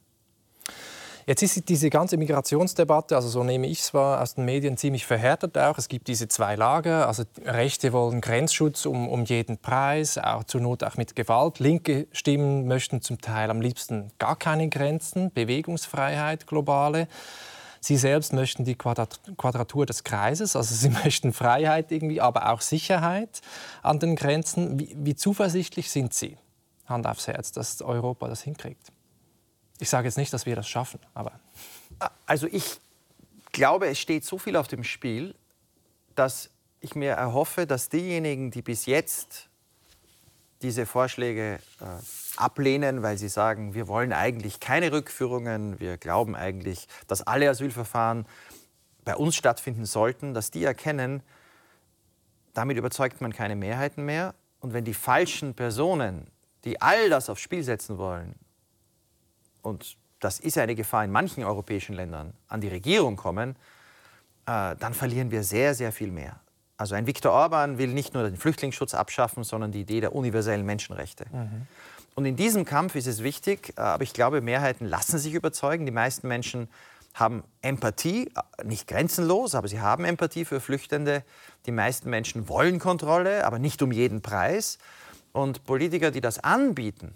Jetzt ist diese ganze Migrationsdebatte, also so nehme ich es wahr, aus den Medien ziemlich verhärtet auch. Es gibt diese zwei Lager. Also Rechte wollen Grenzschutz um, um jeden Preis, auch zur Not auch mit Gewalt. Linke Stimmen möchten zum Teil am liebsten gar keine Grenzen, Bewegungsfreiheit, globale. Sie selbst möchten die Quadratur des Kreises, also Sie möchten Freiheit irgendwie, aber auch Sicherheit an den Grenzen. Wie, wie zuversichtlich sind Sie, Hand aufs Herz, dass Europa das hinkriegt? Ich sage jetzt nicht, dass wir das schaffen, aber. Also ich glaube, es steht so viel auf dem Spiel, dass ich mir erhoffe, dass diejenigen, die bis jetzt diese Vorschläge äh, ablehnen, weil sie sagen, wir wollen eigentlich keine Rückführungen, wir glauben eigentlich, dass alle Asylverfahren bei uns stattfinden sollten, dass die erkennen, damit überzeugt man keine Mehrheiten mehr. Und wenn die falschen Personen, die all das aufs Spiel setzen wollen, und das ist eine Gefahr in manchen europäischen Ländern, an die Regierung kommen, äh, dann verlieren wir sehr, sehr viel mehr. Also ein Viktor Orban will nicht nur den Flüchtlingsschutz abschaffen, sondern die Idee der universellen Menschenrechte. Mhm. Und in diesem Kampf ist es wichtig, äh, aber ich glaube, Mehrheiten lassen sich überzeugen. Die meisten Menschen haben Empathie, äh, nicht grenzenlos, aber sie haben Empathie für Flüchtende. Die meisten Menschen wollen Kontrolle, aber nicht um jeden Preis. Und Politiker, die das anbieten,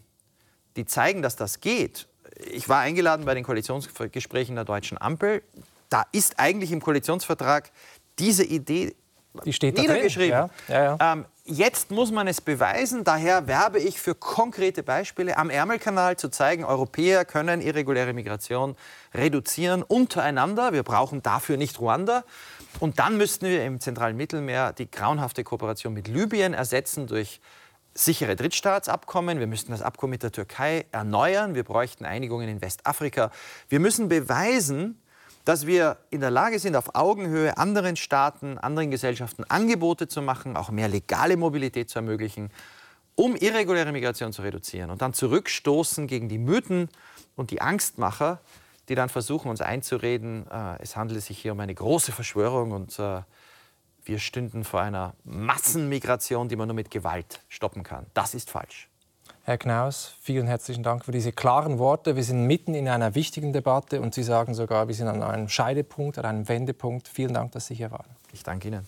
die zeigen, dass das geht. Ich war eingeladen bei den Koalitionsgesprächen der deutschen Ampel. Da ist eigentlich im Koalitionsvertrag diese Idee die steht niedergeschrieben. Ja, ja. Ähm, jetzt muss man es beweisen. Daher werbe ich für konkrete Beispiele am Ärmelkanal zu zeigen, Europäer können irreguläre Migration reduzieren untereinander. Wir brauchen dafür nicht Ruanda. Und dann müssten wir im zentralen Mittelmeer die grauenhafte Kooperation mit Libyen ersetzen durch sichere Drittstaatsabkommen. Wir müssten das Abkommen mit der Türkei erneuern. Wir bräuchten Einigungen in Westafrika. Wir müssen beweisen, dass wir in der Lage sind, auf Augenhöhe anderen Staaten, anderen Gesellschaften Angebote zu machen, auch mehr legale Mobilität zu ermöglichen, um irreguläre Migration zu reduzieren und dann zurückstoßen gegen die Mythen und die Angstmacher, die dann versuchen, uns einzureden, äh, es handele sich hier um eine große Verschwörung und äh, wir stünden vor einer Massenmigration, die man nur mit Gewalt stoppen kann. Das ist falsch. Herr Knaus, vielen herzlichen Dank für diese klaren Worte. Wir sind mitten in einer wichtigen Debatte und Sie sagen sogar, wir sind an einem Scheidepunkt, an einem Wendepunkt. Vielen Dank, dass Sie hier waren. Ich danke Ihnen.